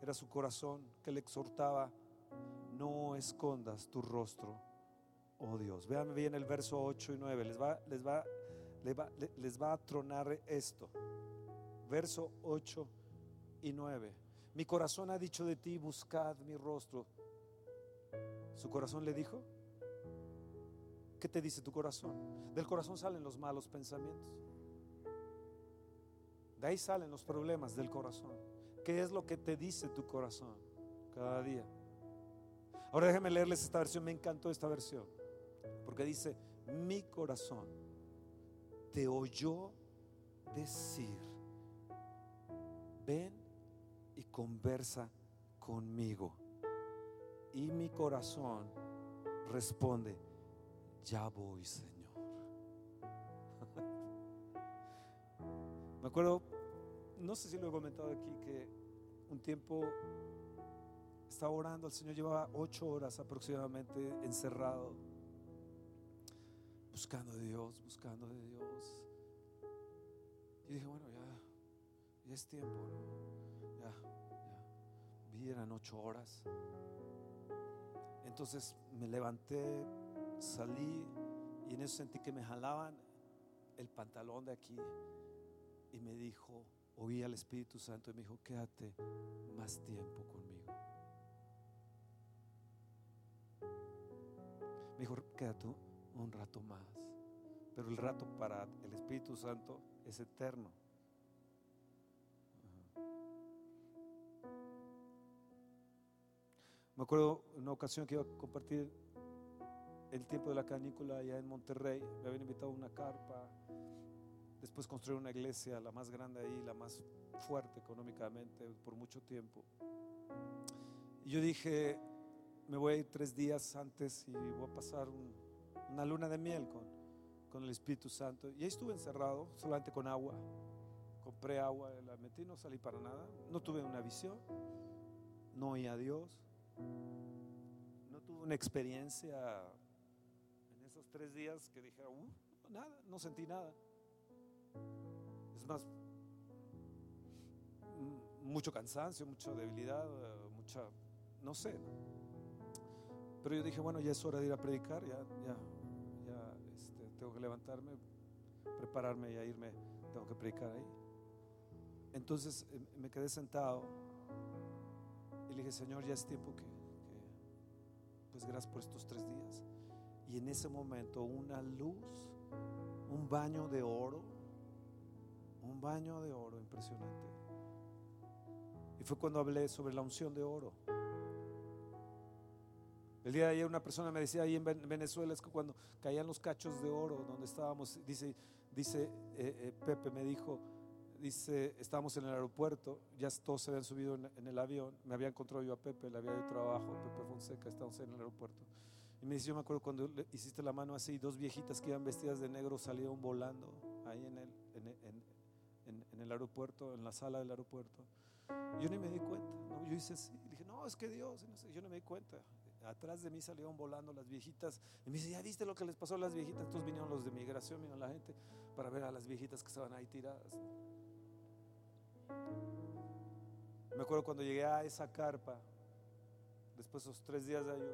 era su corazón que le exhortaba, no escondas tu rostro, oh Dios. Vean bien el verso 8 y 9, les va, les va, les va, les va a tronar esto. Verso 8 y 9. Mi corazón ha dicho de ti, buscad mi rostro. ¿Su corazón le dijo? ¿Qué te dice tu corazón? Del corazón salen los malos pensamientos. De ahí salen los problemas del corazón. ¿Qué es lo que te dice tu corazón cada día? Ahora déjenme leerles esta versión. Me encantó esta versión. Porque dice, mi corazón te oyó decir, ven y conversa conmigo. Y mi corazón responde, ya voy, Señor. Me acuerdo, no sé si lo he comentado aquí, que un tiempo estaba orando, el Señor llevaba ocho horas aproximadamente encerrado, buscando de Dios, buscando de Dios. Y dije, bueno, ya, ya es tiempo, ya, ya. Vi, eran ocho horas. Entonces me levanté, salí, Y en eso sentí que me jalaban el pantalón de aquí y me dijo, oí al Espíritu Santo y me dijo, quédate más tiempo conmigo. Me dijo, quédate un rato más. Pero el rato para el Espíritu Santo es eterno. Me acuerdo una ocasión que iba a compartir el tiempo de la canícula allá en Monterrey. Me habían invitado a una carpa. Después construir una iglesia, la más grande ahí, la más fuerte económicamente por mucho tiempo. Yo dije, me voy a ir tres días antes y voy a pasar una luna de miel con, con el Espíritu Santo. Y ahí estuve encerrado, solamente con agua. Compré agua, la metí, no salí para nada. No tuve una visión, no oí a Dios. No tuve una experiencia en esos tres días que dije, uh, nada, no sentí nada. Es más, mucho cansancio, mucha debilidad, mucha, no sé. Pero yo dije, bueno, ya es hora de ir a predicar, ya, ya, ya este, tengo que levantarme, prepararme y a irme, tengo que predicar ahí. Entonces eh, me quedé sentado y le dije, Señor, ya es tiempo que, pues gracias por estos tres días. Y en ese momento una luz, un baño de oro, un baño de oro impresionante. Y fue cuando hablé sobre la unción de oro. El día de ayer una persona me decía ahí en Venezuela es que cuando caían los cachos de oro donde estábamos, dice, dice eh, eh, Pepe me dijo, dice, estábamos en el aeropuerto, ya todos se habían subido en, el avión, me había encontrado yo a Pepe, le había de trabajo, Pepe Fonseca, estábamos en el aeropuerto. Y me dice, yo me acuerdo cuando hiciste la mano así, dos viejitas que iban vestidas de negro salieron volando ahí en el, en, el aeropuerto, en la sala del aeropuerto. Yo ni me di cuenta, yo hice así, dije, no, es que Dios, yo no me di cuenta. Atrás de mí salieron volando las viejitas. Y me dice, ¿ya viste lo que les pasó a las viejitas? Entonces vinieron los de migración, vino la gente para ver a las viejitas que estaban ahí tiradas. Me acuerdo cuando llegué a esa carpa, después de esos tres días de ayuno,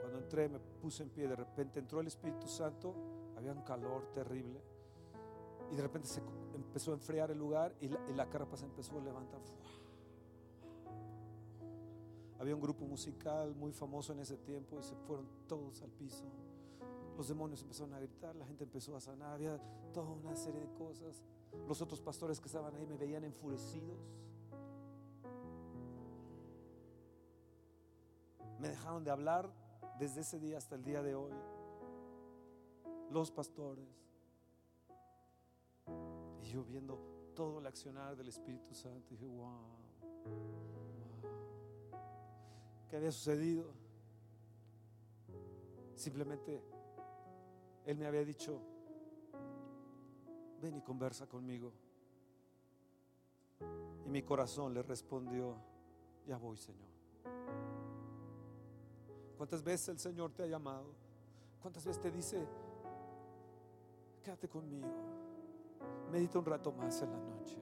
cuando entré me puse en pie, de repente entró el Espíritu Santo, había un calor terrible y de repente se empezó a enfriar el lugar y la, carpa se empezó a levantar. Había un grupo musical muy famoso en ese tiempo y se fueron todos al piso. Los demonios empezaron a gritar, la gente empezó a sanar, había toda una serie de cosas. Los otros pastores que estaban ahí me veían enfurecidos. Me dejaron de hablar desde ese día hasta el día de hoy. Los pastores. Yo viendo todo el accionar del Espíritu Santo, dije, wow, wow. ¿Qué había sucedido? Simplemente Él me había dicho, ven y conversa conmigo. Y mi corazón le respondió, ya voy, Señor. ¿Cuántas veces el Señor te ha llamado? ¿Cuántas veces te dice, quédate conmigo? Medita un rato más en la noche.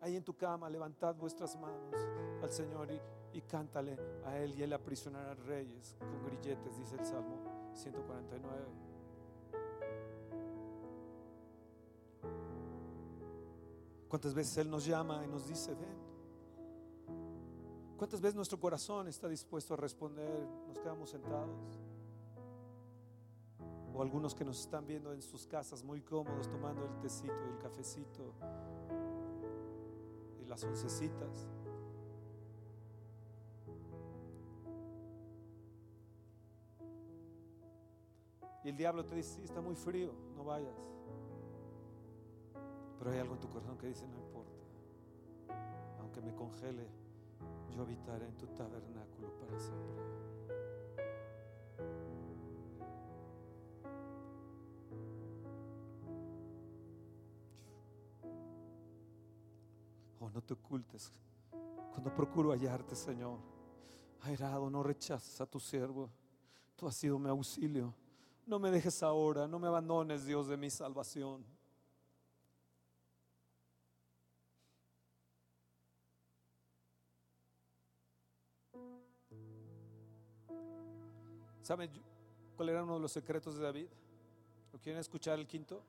Ahí en tu cama, levantad vuestras manos al Señor y, y cántale a Él y Él aprisionará reyes con grilletes, dice el Salmo 149. ¿Cuántas veces Él nos llama y nos dice, ven? ¿Cuántas veces nuestro corazón está dispuesto a responder? Nos quedamos sentados. O algunos que nos están viendo en sus casas muy cómodos tomando el tecito y el cafecito y las oncecitas. Y el diablo te dice, sí, está muy frío, no vayas. Pero hay algo en tu corazón que dice, no importa. Aunque me congele, yo habitaré en tu tabernáculo para siempre. No te ocultes. Cuando procuro hallarte, Señor, airado, no rechaces a tu siervo. Tú has sido mi auxilio. No me dejes ahora, no me abandones, Dios de mi salvación. ¿Saben cuál era uno de los secretos de David? ¿Lo quieren escuchar el quinto?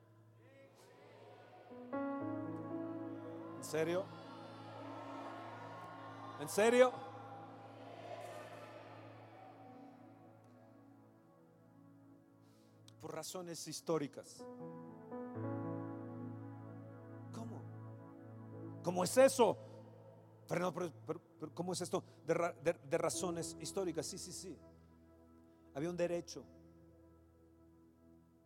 ¿En serio? ¿En serio? Por razones históricas. ¿Cómo? ¿Cómo es eso? Pero, ¿cómo es esto de, de razones históricas? Sí, sí, sí. Había un derecho,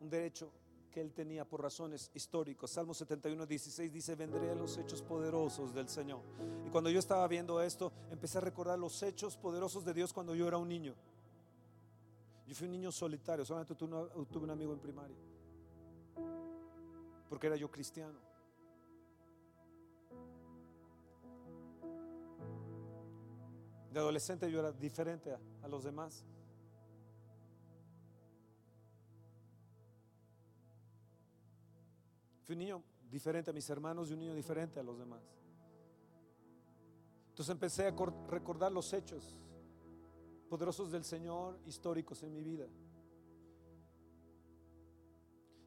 un derecho que él tenía por razones históricas. Salmo 71, 16 dice, vendré a los hechos poderosos del Señor. Y cuando yo estaba viendo esto, empecé a recordar los hechos poderosos de Dios cuando yo era un niño. Yo fui un niño solitario, solamente tuve un amigo en primaria, porque era yo cristiano. De adolescente yo era diferente a los demás. Un niño diferente a mis hermanos y un niño diferente a los demás. Entonces empecé a recordar los hechos poderosos del Señor históricos en mi vida.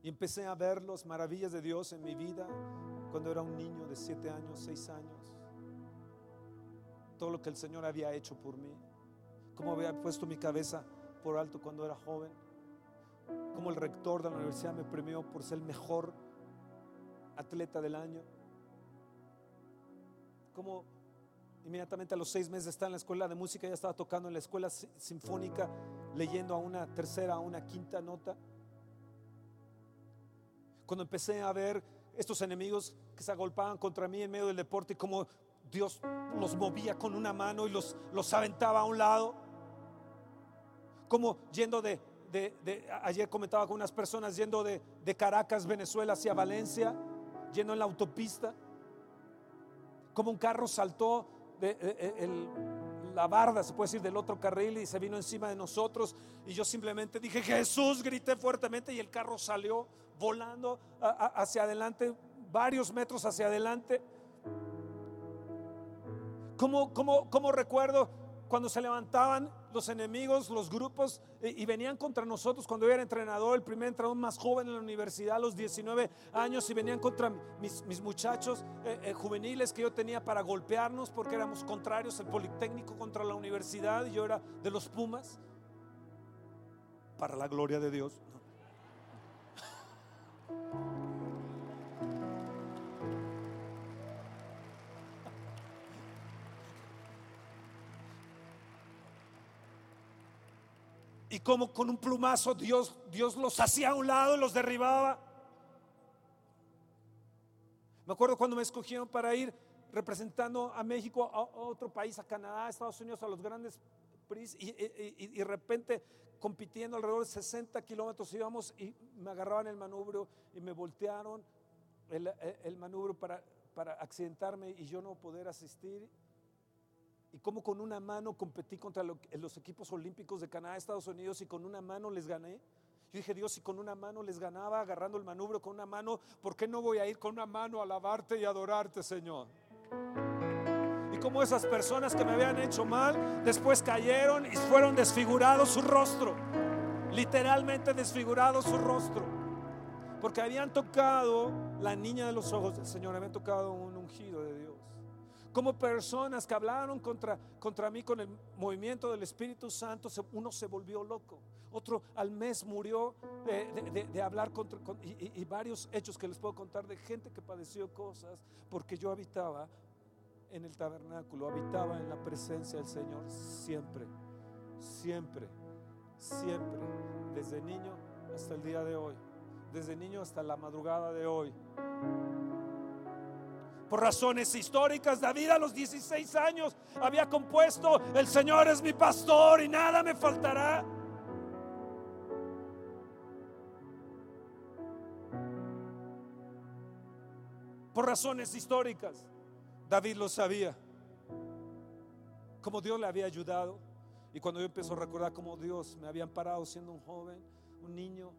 Y empecé a ver las maravillas de Dios en mi vida cuando era un niño de siete años, seis años. Todo lo que el Señor había hecho por mí. Cómo había puesto mi cabeza por alto cuando era joven. Cómo el rector de la universidad me premió por ser el mejor atleta del año. Como inmediatamente a los seis meses de estar en la escuela de música, ya estaba tocando en la escuela sinfónica, leyendo a una tercera, a una quinta nota. Cuando empecé a ver estos enemigos que se agolpaban contra mí en medio del deporte y como Dios los movía con una mano y los, los aventaba a un lado. Como yendo de, de, ayer comentaba con unas personas, yendo de, de Caracas, Venezuela, hacia Valencia yendo en la autopista, como un carro saltó de, la barda, se puede decir, del otro carril y se vino encima de nosotros. Y yo simplemente dije, Jesús, grité fuertemente y el carro salió volando hacia adelante, varios metros hacia adelante. ¿Cómo, cómo, cómo recuerdo cuando se levantaban los enemigos, los grupos, y, venían contra nosotros cuando yo era entrenador, el primer entrenador más joven en la universidad, a los 19 años, y venían contra mis, muchachos eh, eh, juveniles que yo tenía para golpearnos porque éramos contrarios, el Politécnico contra la universidad, y yo era de los Pumas, para la gloria de Dios. Como con un plumazo Dios, Dios los hacía a un lado y los derribaba. Me acuerdo cuando me escogieron para ir representando a México, a, otro país, a Canadá, a Estados Unidos, a los grandes PRIs, y, de repente compitiendo alrededor de 60 kilómetros íbamos y me agarraban el manubrio y me voltearon el, el manubrio para, para accidentarme y yo no poder asistir y cómo con una mano competí contra los equipos olímpicos de Canadá, Estados Unidos y con una mano les gané. Yo dije, Dios, si con una mano les ganaba agarrando el manubrio con una mano, ¿por qué no voy a ir con una mano a alabarte y adorarte, Señor? Y como esas personas que me habían hecho mal, después cayeron y fueron desfigurados su rostro, literalmente desfigurados su rostro, porque habían tocado la niña de los ojos del Señor, habían tocado un ungido de como personas que hablaron contra, contra mí con el movimiento del Espíritu Santo, uno se volvió loco, otro al mes murió de, hablar contra, y, y, varios hechos que les puedo contar de gente que padeció cosas porque yo habitaba en el tabernáculo, habitaba en la presencia del Señor siempre, siempre, siempre, desde niño hasta el día de hoy, desde niño hasta la madrugada de hoy por razones históricas, David a los 16 años había compuesto, el Señor es mi pastor y nada me faltará. Por razones históricas, David lo sabía, como Dios le había ayudado. Y cuando yo empiezo a recordar cómo Dios me había amparado siendo un joven, un niño,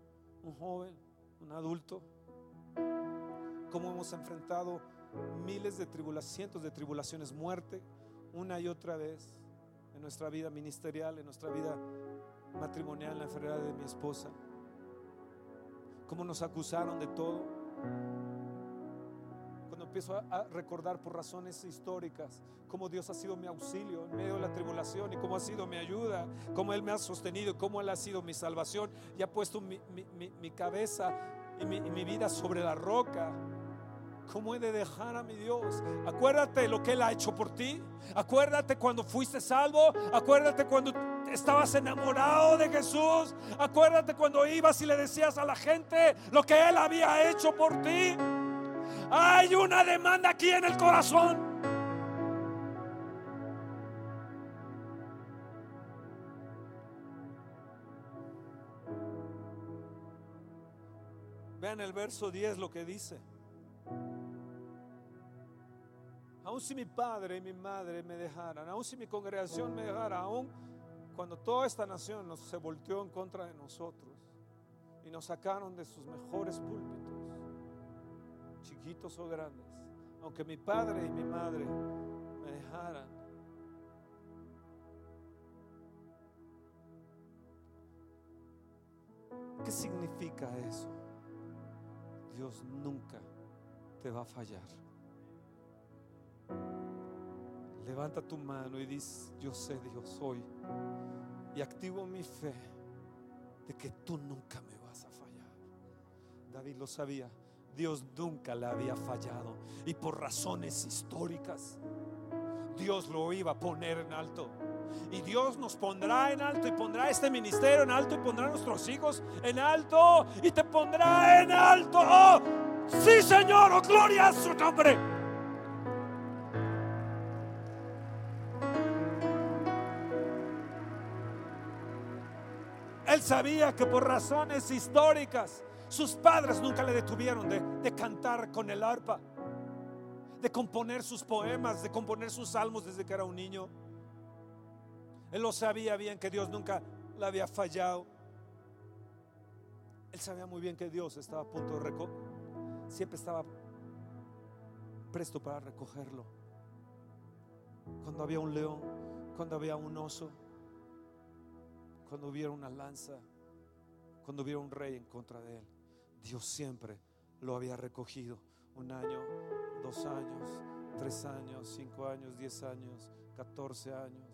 un joven, un adulto, cómo hemos enfrentado miles de tribulaciones, cientos de tribulaciones, muerte, una y otra vez. en nuestra vida ministerial, en nuestra vida matrimonial, la enfermedad de mi esposa. Cómo nos acusaron de todo. Cuando empiezo a, recordar por razones históricas cómo Dios ha sido mi auxilio en medio de la tribulación y cómo ha sido mi ayuda, cómo Él me ha sostenido, cómo Él ha sido mi salvación y ha puesto mi, cabeza y mi vida sobre la roca. ¿Cómo he de dejar a mi Dios? Acuérdate lo que Él ha hecho por ti. Acuérdate cuando fuiste salvo. Acuérdate cuando estabas enamorado de Jesús. Acuérdate cuando ibas y le decías a la gente lo que Él había hecho por ti. Hay una demanda aquí en el corazón. Vean el verso 10 lo que dice. Aún si mi padre y mi madre me dejaran, aún si mi congregación me dejara, aún cuando toda esta nación se volteó en contra de nosotros y nos sacaron de sus mejores púlpitos, chiquitos o grandes, aunque mi padre y mi madre me dejaran, ¿qué significa eso? Dios nunca te va a fallar. Levanta tu mano y dice, yo sé Dios hoy. Y activo mi fe de que tú nunca me vas a fallar. David lo sabía. Dios nunca le había fallado. Y por razones históricas, Dios lo iba a poner en alto. Y Dios nos pondrá en alto y pondrá este ministerio en alto y pondrá a nuestros hijos en alto y te pondrá en alto. Oh, sí, Señor, oh, gloria a su nombre. Sabía que por razones históricas sus padres nunca le detuvieron de, cantar con el arpa, de componer sus poemas, de componer sus salmos desde que era un niño. Él lo sabía bien que Dios nunca le había fallado. Él sabía muy bien que Dios estaba a punto de recoger, siempre estaba presto para recogerlo. Cuando había un león, cuando había un oso, cuando hubiera una lanza, cuando hubiera un rey en contra de él, Dios siempre lo había recogido. Un año, dos años, tres años, cinco años, diez años, catorce años.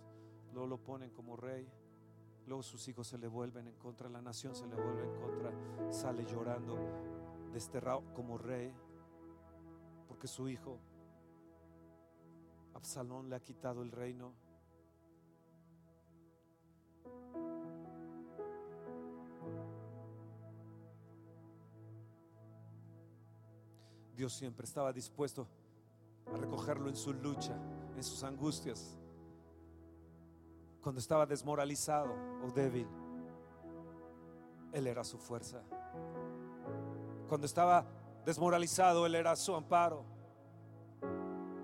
Luego lo ponen como rey. Luego sus hijos se le vuelven en contra, la nación se le vuelve en contra, sale llorando, desterrado como rey, porque su hijo Absalón le ha quitado el reino. Dios siempre estaba dispuesto a recogerlo en su lucha, en sus angustias. Cuando estaba desmoralizado o débil, Él era su fuerza. Cuando estaba desmoralizado, Él era su amparo.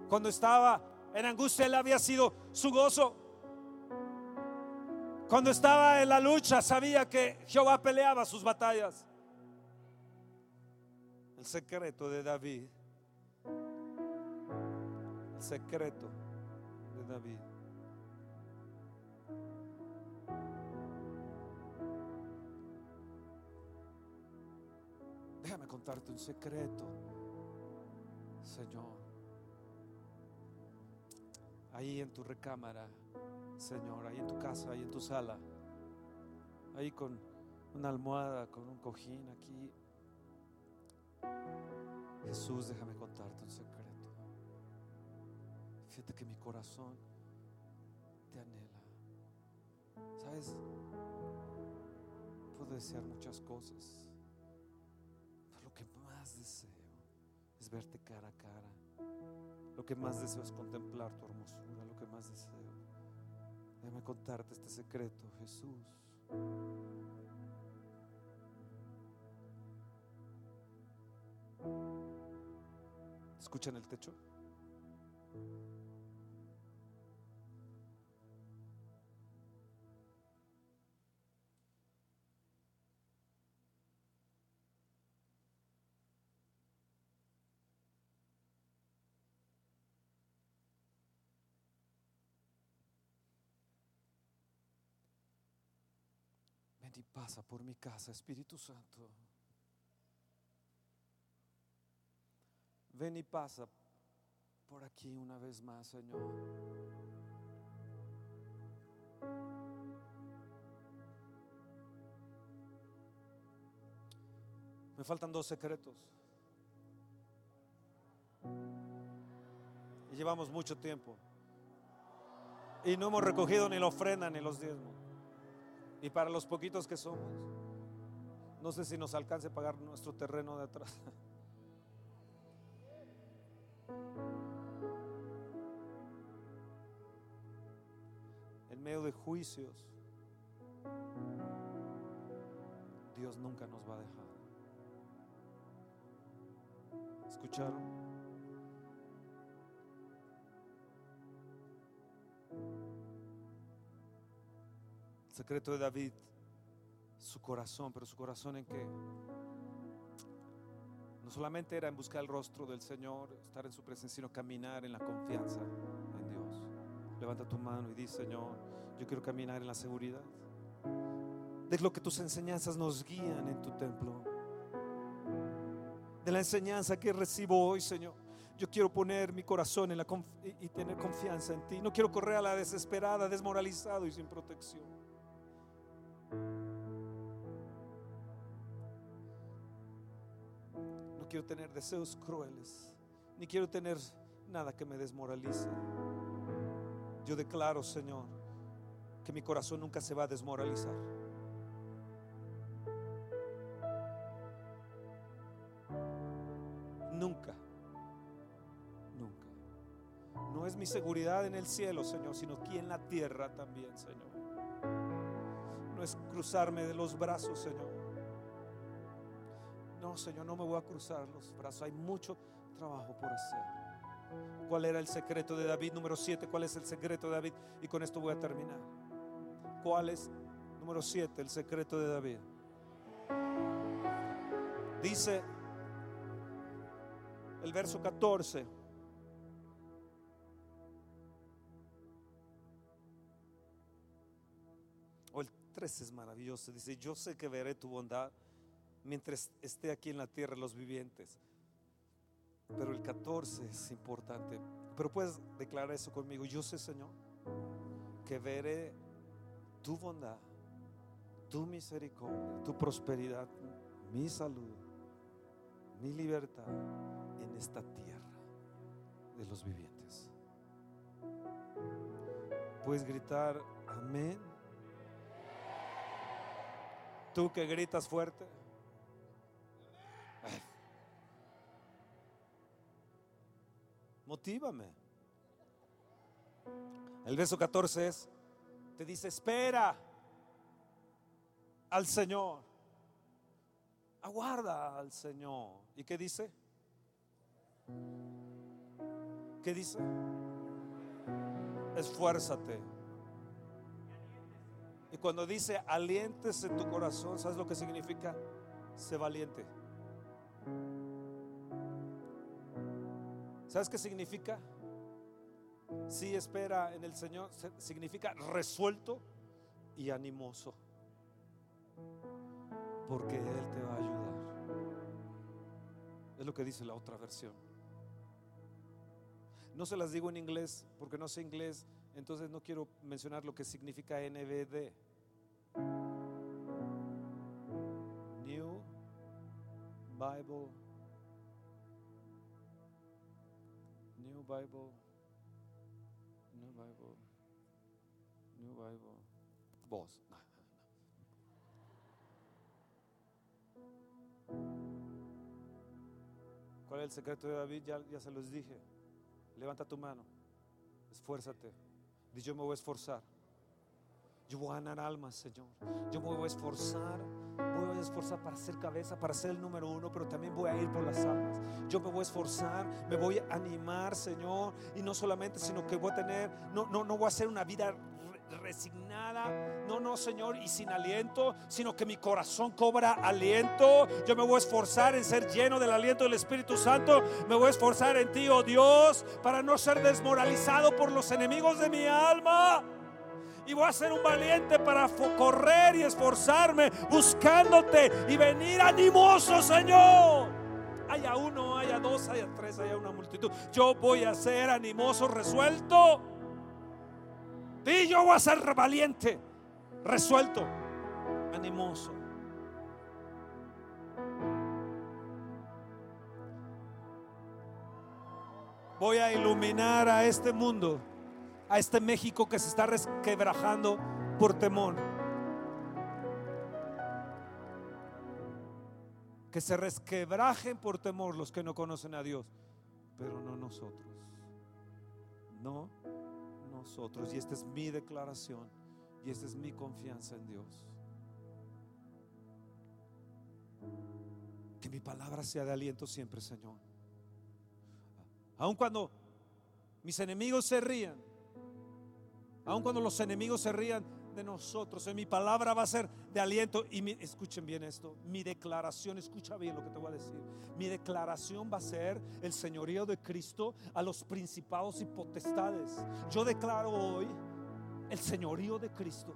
Cuando estaba en angustia, Él había sido su gozo. Cuando estaba en la lucha, sabía que Jehová peleaba sus batallas secreto de David. El secreto de David. Déjame contarte un secreto, Señor. Ahí en tu recámara, Señor, ahí en tu casa, ahí en tu sala, ahí con una almohada, con un cojín aquí. Jesús, déjame contarte un secreto. Fíjate que mi corazón te anhela. ¿Sabes? Puedo desear muchas cosas, pero lo que más deseo es verte cara a cara. Lo que más deseo es contemplar tu hermosura. Lo que más deseo. Déjame contarte este secreto, Jesús. ¿Escuchan el techo? Ven y pasa por mi casa, Espíritu Santo. Ven y pasa por aquí una vez más, Señor. Me faltan dos secretos. Y llevamos mucho tiempo. Y no hemos recogido ni la ofrenda ni los diezmos. Y para los poquitos que somos, no sé si nos alcance a pagar nuestro terreno de atrás. medio de juicios, Dios nunca nos va a dejar. ¿Escucharon? secreto de David, su corazón, pero su corazón en que no solamente era en buscar el rostro del Señor, estar en su presencia, sino caminar en la confianza. Levanta tu mano y dice, Señor, yo quiero caminar en la seguridad. De lo que tus enseñanzas nos guían en tu templo. De la enseñanza que recibo hoy, Señor. Yo quiero poner mi corazón en la y tener confianza en ti. No quiero correr a la desesperada, desmoralizado y sin protección. quiero tener deseos crueles, ni quiero tener nada que me desmoralice. Yo declaro, Señor, que mi corazón nunca se va a desmoralizar. Nunca, nunca. No es mi seguridad en el cielo, Señor, sino aquí en la tierra también, Señor. No es cruzarme de los brazos, Señor Señor, no me voy a cruzar los brazos. Hay mucho trabajo por hacer. ¿Cuál era el secreto de David? Número 7. ¿Cuál es el secreto de David? Y con esto voy a terminar. ¿Cuál es, número 7, el secreto de David? Dice el verso 14. O el 13 es maravilloso. Dice, yo sé que veré tu bondad mientras esté aquí en la tierra los vivientes. Pero el 14 es importante. Pero puedes declarar eso conmigo. Yo sé, Señor, que veré tu bondad, tu misericordia, tu prosperidad, mi salud, mi libertad en esta tierra de los vivientes. Puedes gritar, amén. Tú que gritas fuerte. Motívame. El verso 14 es, te dice, espera al Señor. Aguarda al Señor. ¿Y qué dice? ¿Qué dice? Esfuérzate. Y cuando dice alientes en tu corazón, ¿sabes lo que significa? Sé valiente. ¿Sabes qué significa? Si espera en el Señor, significa resuelto y animoso. Porque Él te va a ayudar. Es lo que dice la otra versión. No se las digo en inglés porque no sé inglés, entonces no quiero mencionar lo que significa NBD. New Bible Bible, New Bible, New Bible, voz. ¿Cuál es el secreto de David? Ya, ya se los dije. Levanta tu mano, esfuérzate. Dice, yo me voy a esforzar. Yo voy a ganar almas, Señor. Yo me voy a esforzar voy a esforzar para ser cabeza, para ser el número uno, pero también voy a ir por las almas. Yo me voy a esforzar, me voy a animar, Señor, y no solamente, sino que voy a tener, no, no, no voy a hacer una vida resignada, no, no, Señor, y sin aliento, sino que mi corazón cobra aliento. Yo me voy a esforzar en ser lleno del aliento del Espíritu Santo. Me voy a esforzar en ti, oh Dios, para no ser desmoralizado por los enemigos de mi alma. Y voy a ser un valiente para correr y esforzarme buscándote y venir animoso, Señor. Haya uno, haya dos, haya tres, haya una multitud. Yo voy a ser animoso, resuelto. Y yo voy a ser valiente, resuelto, animoso. Voy a iluminar a este mundo, a este México que se está resquebrajando por temor. Que se resquebrajen por temor los que no conocen a Dios, pero no nosotros. No nosotros. Y esta es mi declaración y esta es mi confianza en Dios. Que mi palabra sea de aliento siempre, Señor. Aun cuando mis enemigos se rían, aun cuando los enemigos se rían de nosotros, en mi palabra va a ser de aliento. Y escuchen bien esto, mi declaración, escucha bien lo que te voy a decir. Mi declaración va a ser el señorío de Cristo a los principados y potestades. Yo declaro hoy el señorío de Cristo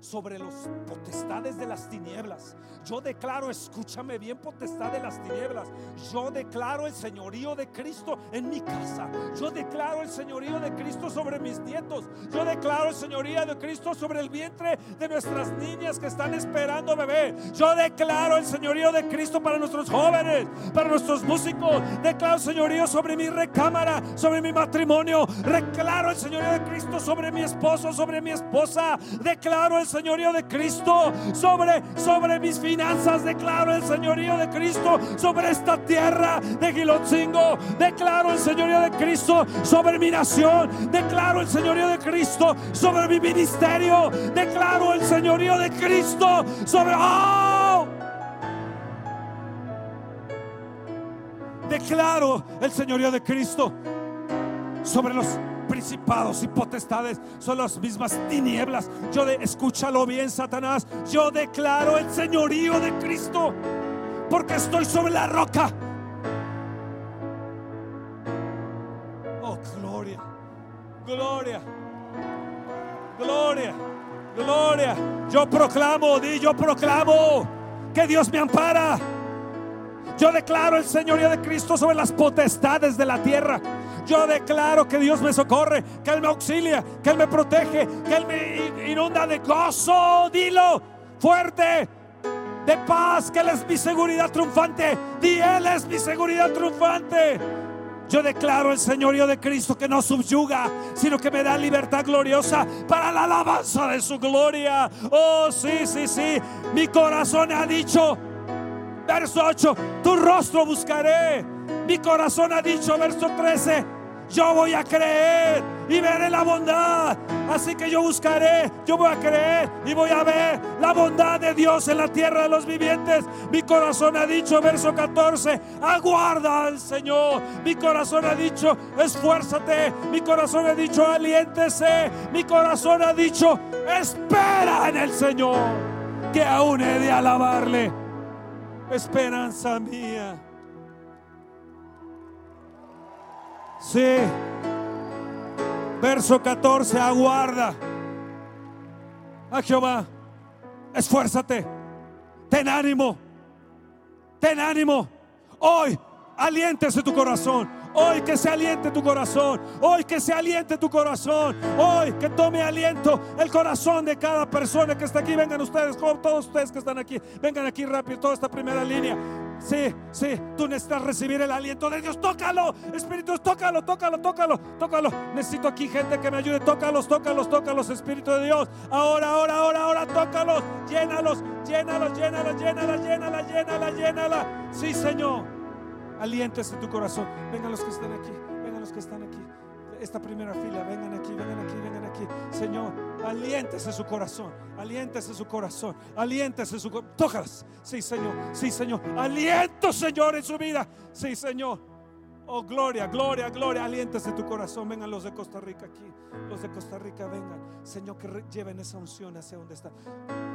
sobre los potestades de las tinieblas. Yo declaro, escúchame bien, potestad de las tinieblas. Yo declaro el señorío de Cristo en mi casa. Yo declaro el señorío de Cristo sobre mis nietos. Yo declaro el señorío de Cristo sobre el vientre de nuestras niñas que están esperando bebé. Yo declaro el señorío de Cristo para nuestros jóvenes, para nuestros músicos. Declaro el señorío sobre mi recámara, sobre mi matrimonio. Declaro el señorío de Cristo sobre mi esposo, sobre mi esposa. Declaro el señorío de Cristo sobre, sobre mis finanzas. Declaro el señorío de Cristo sobre esta tierra de Gilotzingo. Declaro el señorío de Cristo sobre mi nación. Declaro el señorío de Cristo sobre mi ministerio. Declaro el señorío de Cristo sobre... ¡Oh! Declaro el señorío de Cristo sobre los principados y potestades son las mismas tinieblas. Yo de, escúchalo bien, Satanás. Yo declaro el señorío de Cristo porque estoy sobre la roca. Oh, gloria, gloria, gloria, gloria. Yo proclamo, di, yo proclamo que Dios me ampara. Yo declaro el señorío de Cristo sobre las potestades de la tierra. Yo declaro que Dios me socorre, que Él me auxilia, que Él me protege, que Él me inunda de gozo. Dilo fuerte, de paz, que Él es mi seguridad triunfante. Di, Él es mi seguridad triunfante. Yo declaro el señorío de Cristo que no subyuga, sino que me da libertad gloriosa para la alabanza de su gloria. Oh, sí, sí, sí. Mi corazón ha dicho, verso 8, tu rostro buscaré. Mi corazón ha dicho, verso 13, yo voy a creer y veré la bondad. Así que yo buscaré, yo voy a creer y voy a ver la bondad de Dios en la tierra de los vivientes. Mi corazón ha dicho, verso 14, aguarda al Señor. Mi corazón ha dicho, esfuérzate. Mi corazón ha dicho, aliéntese. Mi corazón ha dicho, espera en el Señor, que aún he de alabarle. Esperanza mía. Sí. Verso 14, aguarda a Jehová. Esfuérzate. Ten ánimo. Ten ánimo. Hoy aliéntese tu corazón. Hoy que se aliente tu corazón. Hoy que se aliente tu corazón. Hoy que tome aliento el corazón de cada persona que está aquí. Vengan ustedes, todos ustedes que están aquí. Vengan aquí rápido, toda esta primera línea. Sí, sí, tú necesitas recibir el aliento de Dios. Tócalo, Espíritu, tócalo, tócalo, tócalo, tócalo. Necesito aquí gente que me ayude. Tócalos, tócalos, tócalos, Espíritu de Dios. Ahora, ahora, ahora, ahora, tócalos. Llénalos, llénalos, llénalos, llénalos, llénalos, llénalos, llénalos. Sí, Señor. Aliéntese tu corazón. Vengan los que están aquí, vengan los que están aquí. Esta primera fila, vengan aquí, vengan aquí, vengan aquí. Señor, aliéntese su corazón, aliéntese su corazón, aliéntese su corazón. Tócalas. Sí, Señor, sí, Señor. Aliento, Señor, en su vida. Sí, Señor. Oh, gloria, gloria, gloria. Aliéntese tu corazón. Vengan los de Costa Rica aquí. Los de Costa Rica, vengan. Señor, que lleven esa unción hacia donde está.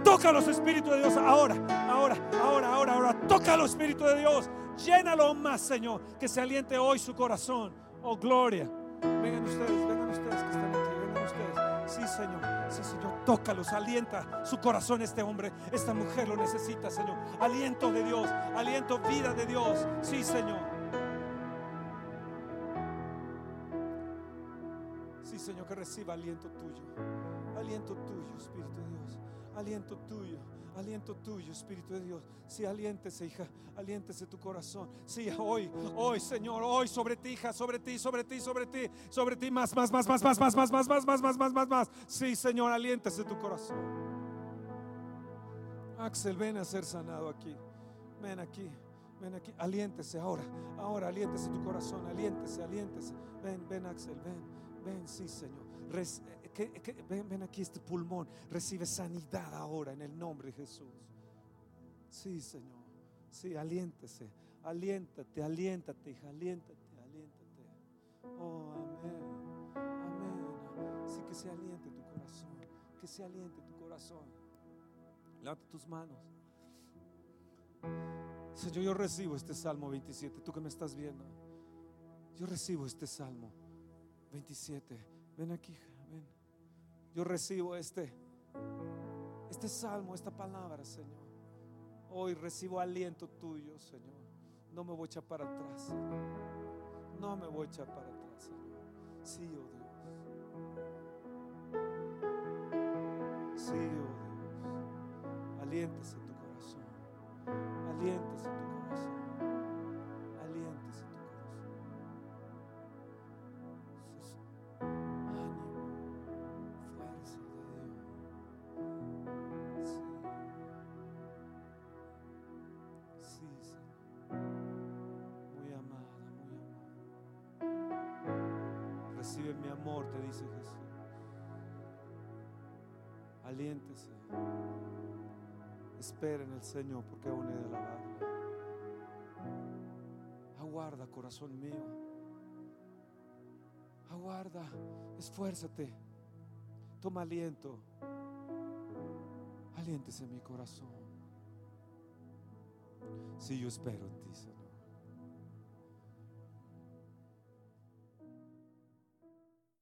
Toca los Espíritus de Dios ahora, ahora, ahora, ahora, ahora. Toca los Espíritus de Dios. Llénalo más, Señor. Que se aliente hoy su corazón. Oh, gloria. Vengan ustedes, vengan ustedes que están aquí. Sí, Señor. Sí, Señor, tócalos, alienta su corazón este hombre, esta mujer lo necesita, Señor. Aliento de Dios, aliento, vida de Dios. Sí, Señor. Sí, Señor, que reciba aliento tuyo. Aliento tuyo, Espíritu de Dios. Aliento tuyo. Aliento tuyo, Espíritu de Dios. Sí, aliéntese, hija. Aliéntese tu corazón. Sí, hoy, hoy, Señor, hoy sobre ti, hija, sobre ti, sobre ti, sobre ti, sobre ti, más, más, más, más, más, más, más, más, más, más, más, más, más, más. Sí, Señor, aliéntese tu corazón. Axel, ven a ser sanado aquí. Ven aquí. Ven aquí, aliéntese ahora, ahora aliéntese tu corazón, aliéntese, aliéntese. Ven, ven Axel, ven, ven, sí Señor. Ven, aquí este pulmón, recibe sanidad ahora en el nombre de Jesús. Sí Señor, sí, aliéntese, aliéntate, aliéntate, hija, aliéntate, aliéntate. Oh, amén, amén. Sí, que se aliente tu corazón, que se aliente tu corazón. Levanta tus manos. Señor, yo recibo este Salmo 27, tú que me estás viendo. Yo recibo este Salmo 27. Ven aquí, ven. Yo recibo este este salmo, esta palabra, Señor. Hoy recibo aliento tuyo, Señor. No me voy a echar para atrás. No me voy a echar para atrás, Señor. Sí, oh Dios. Sí, oh Dios. Aliéntese tu corazón. Aliéntese tu corazón. Aliéntese. Espera en el Señor porque aún he de alabarle. Aguarda, corazón mío. Aguarda, esfuérzate. Toma aliento. Aliéntese mi corazón. Si yo espero en ti, Señor.